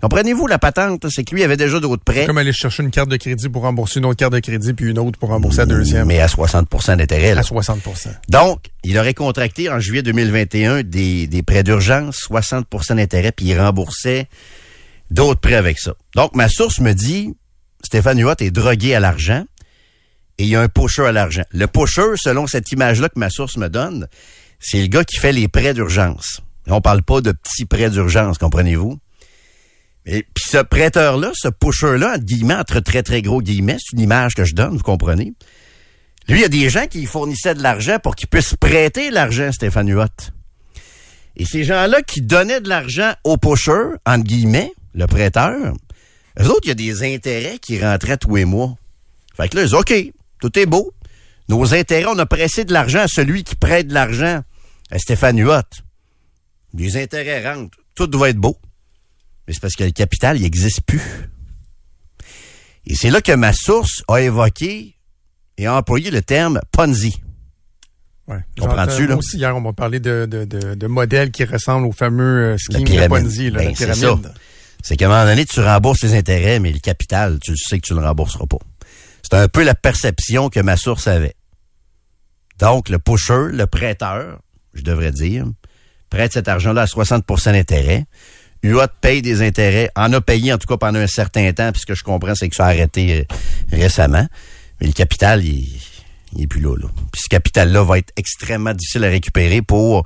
Comprenez-vous la patente? C'est que lui avait déjà d'autres prêts, Comme aller chercher une carte de crédit pour rembourser une autre carte de crédit, puis une autre pour rembourser la deuxième. mais à 60% d'intérêt. À 60% Donc, il aurait contracté en juillet 2021 des, des prêts d'urgence, 60% d'intérêt, puis il remboursait d'autres prêts avec ça. Donc, ma source me dit, Stéphane Huot est drogué à l'argent et il y a un pusher à l'argent. Le pusher, selon cette image-là que ma source me donne, c'est le gars qui fait les prêts d'urgence. On parle pas de petits prêts d'urgence, comprenez-vous? Et puis ce prêteur-là, ce pusher-là, entre guillemets, entre très très gros guillemets, c'est une image que je donne, vous comprenez? Lui, il y a des gens qui fournissaient de l'argent pour qu'ils puissent prêter l'argent à Stéphane Huot. Et ces gens-là qui donnaient de l'argent au pusher, entre guillemets, le prêteur, eux autres, il y a des intérêts qui rentraient tous les mois. Fait que là, ils disent, OK, tout est beau. Nos intérêts, on a pressé de l'argent à celui qui prête de l'argent à Stéphane Huot. Les intérêts rentrent. Tout doit être beau. Mais c'est parce que le capital, il n'existe plus. Et c'est là que ma source a évoqué et a employé le terme Ponzi. Ouais. Comprends-tu, là? Aussi, hier, on m'a parlé de, de, de, de modèles qui ressemblent au fameux euh, scheme de Ponzi, là, Ben, la c'est pyramide. C'est qu'à un moment donné, tu rembourses les intérêts, mais le capital, tu sais que tu le rembourseras pas. C'est un peu la perception que ma source avait. Donc, le pusher, le prêteur, je devrais dire, prête cet argent-là à 60% d'intérêt. UA paye des intérêts, en a payé en tout cas pendant un certain temps, puis ce que je comprends, c'est que ça a arrêté euh, récemment. Mais le capital, il, il est plus là, là. Puis ce capital-là va être extrêmement difficile à récupérer pour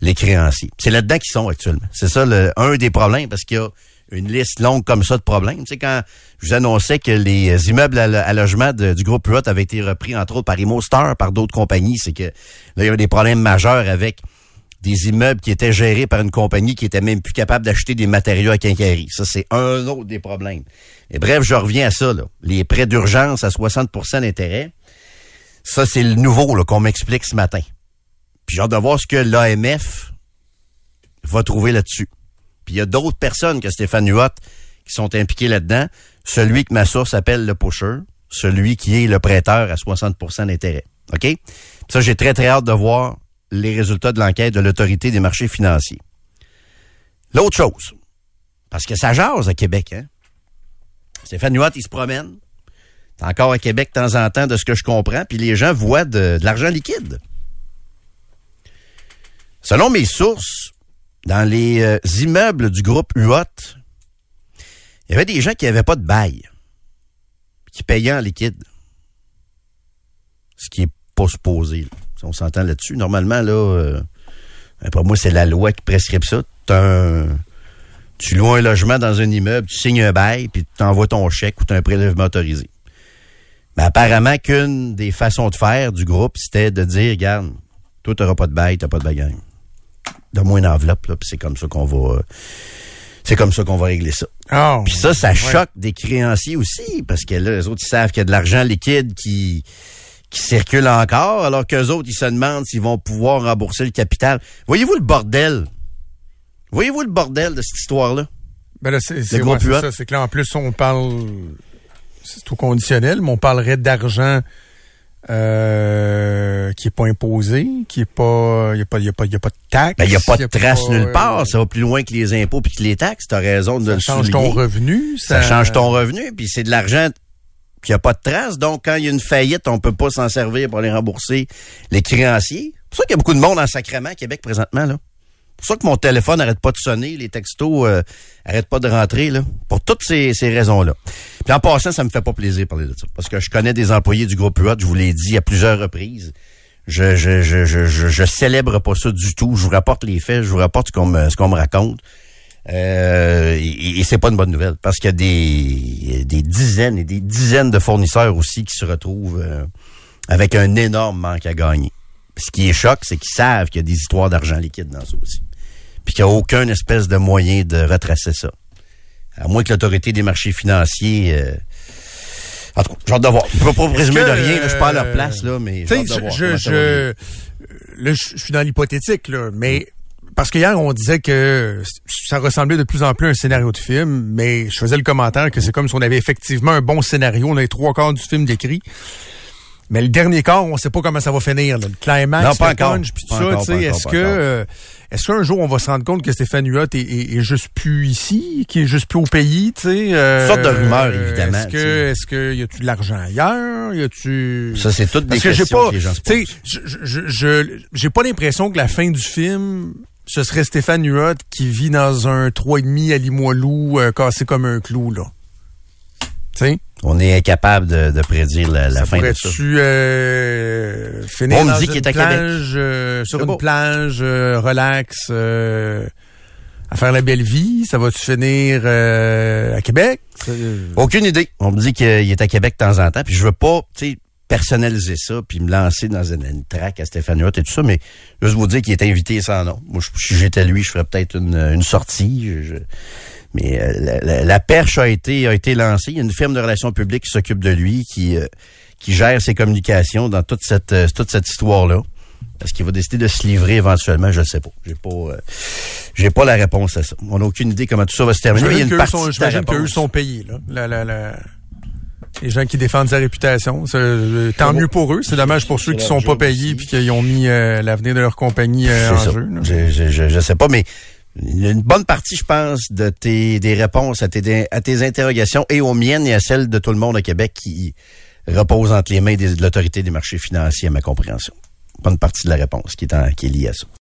les créanciers. C'est là-dedans qu'ils sont actuellement. C'est ça un des problèmes, parce qu'il y a une liste longue comme ça de problèmes. Tu sais, quand je vous annonçais que les immeubles à, lo- à logement du groupe UOT avaient été repris, entre autres, par ImoStar, par d'autres compagnies, c'est que là, il y avait des problèmes majeurs avec des immeubles qui étaient gérés par une compagnie qui était même plus capable d'acheter des matériaux à quincaillerie. Ça, c'est un autre des problèmes. Et bref, je reviens à ça, là. Les prêts d'urgence à 60% d'intérêt. Ça, c'est le nouveau qu'on m'explique ce matin. Puis j'ai hâte de voir ce que l'AMF va trouver là-dessus. Puis il y a d'autres personnes que Stéphane Huot qui sont impliquées là-dedans. Celui que ma source appelle le pusher, celui qui est le prêteur à 60% d'intérêt. OK? Ça, j'ai très, très hâte de voir les résultats de l'enquête de l'autorité des marchés financiers. L'autre chose, parce que ça jase à Québec, hein? Stéphane Huot, il se promène. T'es encore à Québec de temps en temps, de ce que je comprends, puis les gens voient de l'argent liquide. Selon mes sources, dans les euh, immeubles du groupe UOT, il y avait des gens qui n'avaient pas de bail, qui payaient en liquide. Ce qui est pas supposé. on s'entend là-dessus. Normalement, là, euh, pour moi, c'est la loi qui prescrit ça. Tu loues un logement dans un immeuble, tu signes un bail, puis tu envoies ton chèque ou tu as un prélèvement autorisé. Mais apparemment qu'une des façons de faire du groupe, c'était de dire, regarde, toi, tu n'auras pas de bail, tu n'as pas de bail. Donne-moi une enveloppe, là, puis c'est comme ça qu'on va. euh, c'est comme ça qu'on va régler ça. Ah, Puis ça, ça ouais. choque des créanciers aussi, parce que là, les autres, ils savent qu'il y a de l'argent liquide qui, qui circule encore, alors qu'eux autres, ils se demandent s'ils vont pouvoir rembourser le capital. Voyez-vous le bordel? Voyez-vous le bordel de cette histoire-là? Ben là, c'est, c'est, ouais, ça. C'est que là, en plus, on parle, c'est tout conditionnel, mais on parlerait d'argent, euh, qui est pas imposé, qui est pas, il y a pas, il y a pas, il y a pas de taxe. Ben, il n'y a pas de trace nulle part. Ça va plus loin que les impôts puis que les taxes. Tu as raison de Ça le change ton revenu. Ça change ton revenu, puis c'est de l'argent qui a pas de trace. Donc, quand il y a une faillite, on peut pas s'en servir pour aller rembourser les créanciers. C'est pour ça qu'il y a beaucoup de monde en sacrement à Québec présentement. là. Pour ça que mon téléphone n'arrête pas de sonner, les textos euh, arrêtent pas de rentrer, là, pour toutes ces, ces raisons-là. Puis en passant, ça me fait pas plaisir de parler de ça, parce que je connais des employés du groupe UOT, je vous l'ai dit à plusieurs reprises. Je, je, je, je, je, célèbre pas ça du tout. Je vous rapporte les faits, je vous rapporte ce qu'on me, me raconte. Euh, et, et c'est pas une bonne nouvelle parce qu'il y a des, des dizaines et des dizaines de fournisseurs aussi qui se retrouvent euh, avec un énorme manque à gagner. Ce qui est choc, c'est qu'ils savent qu'il y a des histoires d'argent liquide dans ça aussi. Puis qu'il n'y a aucun espèce de moyen de retracer ça. À moins que l'autorité des marchés financiers... Euh, en tout cas, j'ai hâte de voir. Je peux pas présumer de que, rien, là, je suis pas à leur euh, place, là, mais Tu j'ai sais, hâte de voir je, je, là, je suis dans l'hypothétique, là, mais parce que hier, on disait que ça ressemblait de plus en plus à un scénario de film, mais je faisais le commentaire que c'est comme si on avait effectivement un bon scénario, on a les trois quarts du film décrit. Mais le dernier quart, on sait pas comment ça va finir. là. Le climax, Non, pas le encore. punch, puis tout Pas ça. Est-ce que euh, est-ce qu'un jour on va se rendre compte que Stéphane Huot est, est, est juste plus ici, qui est juste plus au pays, tu sais euh, Sorte de rumeur, évidemment, Est-ce que est-ce que y a-tu de l'argent ailleurs? Y a-tu Ça, c'est toutes des parce que j'ai questions pas, que les gens se tu sais, posent. je, je, je- j'ai pas l'impression que la fin du film, ce serait Stéphane Huot qui vit dans un trois et demi à Limoilou, euh, cassé comme un clou, là. Tu? On est incapable de, de prédire la, la ça fin de ça. pourrait-tu euh, finir On me dans dit une qu'il est à Québec. plage, euh, sur une beau. plage, euh, relax, euh, à faire la belle vie? Ça va-tu finir euh, à Québec? Aucune idée. On me dit qu'il est à Québec de temps en temps, puis je veux pas, tu sais, personnaliser ça, puis me lancer dans une, une traque à Stéphane Huot et tout ça, mais juste vous dire qu'il est invité sans nom. Moi, je- si j'étais lui, je ferais peut-être une, une sortie. je- je- mais euh, la, la- la perche a été, a été lancée. Il y a une firme de relations publiques qui s'occupe de lui, qui, euh, qui gère ses communications dans toute cette, euh, toute cette histoire-là. Est-ce qu'il va décider de se livrer éventuellement? Je ne sais pas. J'ai pas, euh, j'ai pas la réponse à ça. On n'a aucune idée comment tout ça va se terminer. J'imagine qu'eux sont, sont payés, là. La, la, la... Les gens qui défendent sa réputation. Euh, tant mieux pour eux. C'est dommage pour ceux qui sont pas payés puis qui ont mis euh, l'avenir de leur compagnie en ça. jeu. là. Je, je, je, je sais pas, mais une bonne partie, je pense, de tes des réponses à tes, à tes interrogations et aux miennes et à celles de tout le monde au Québec qui reposent entre les mains de l'autorité des marchés financiers, à ma compréhension. Bonne partie de la réponse qui est liée à ça.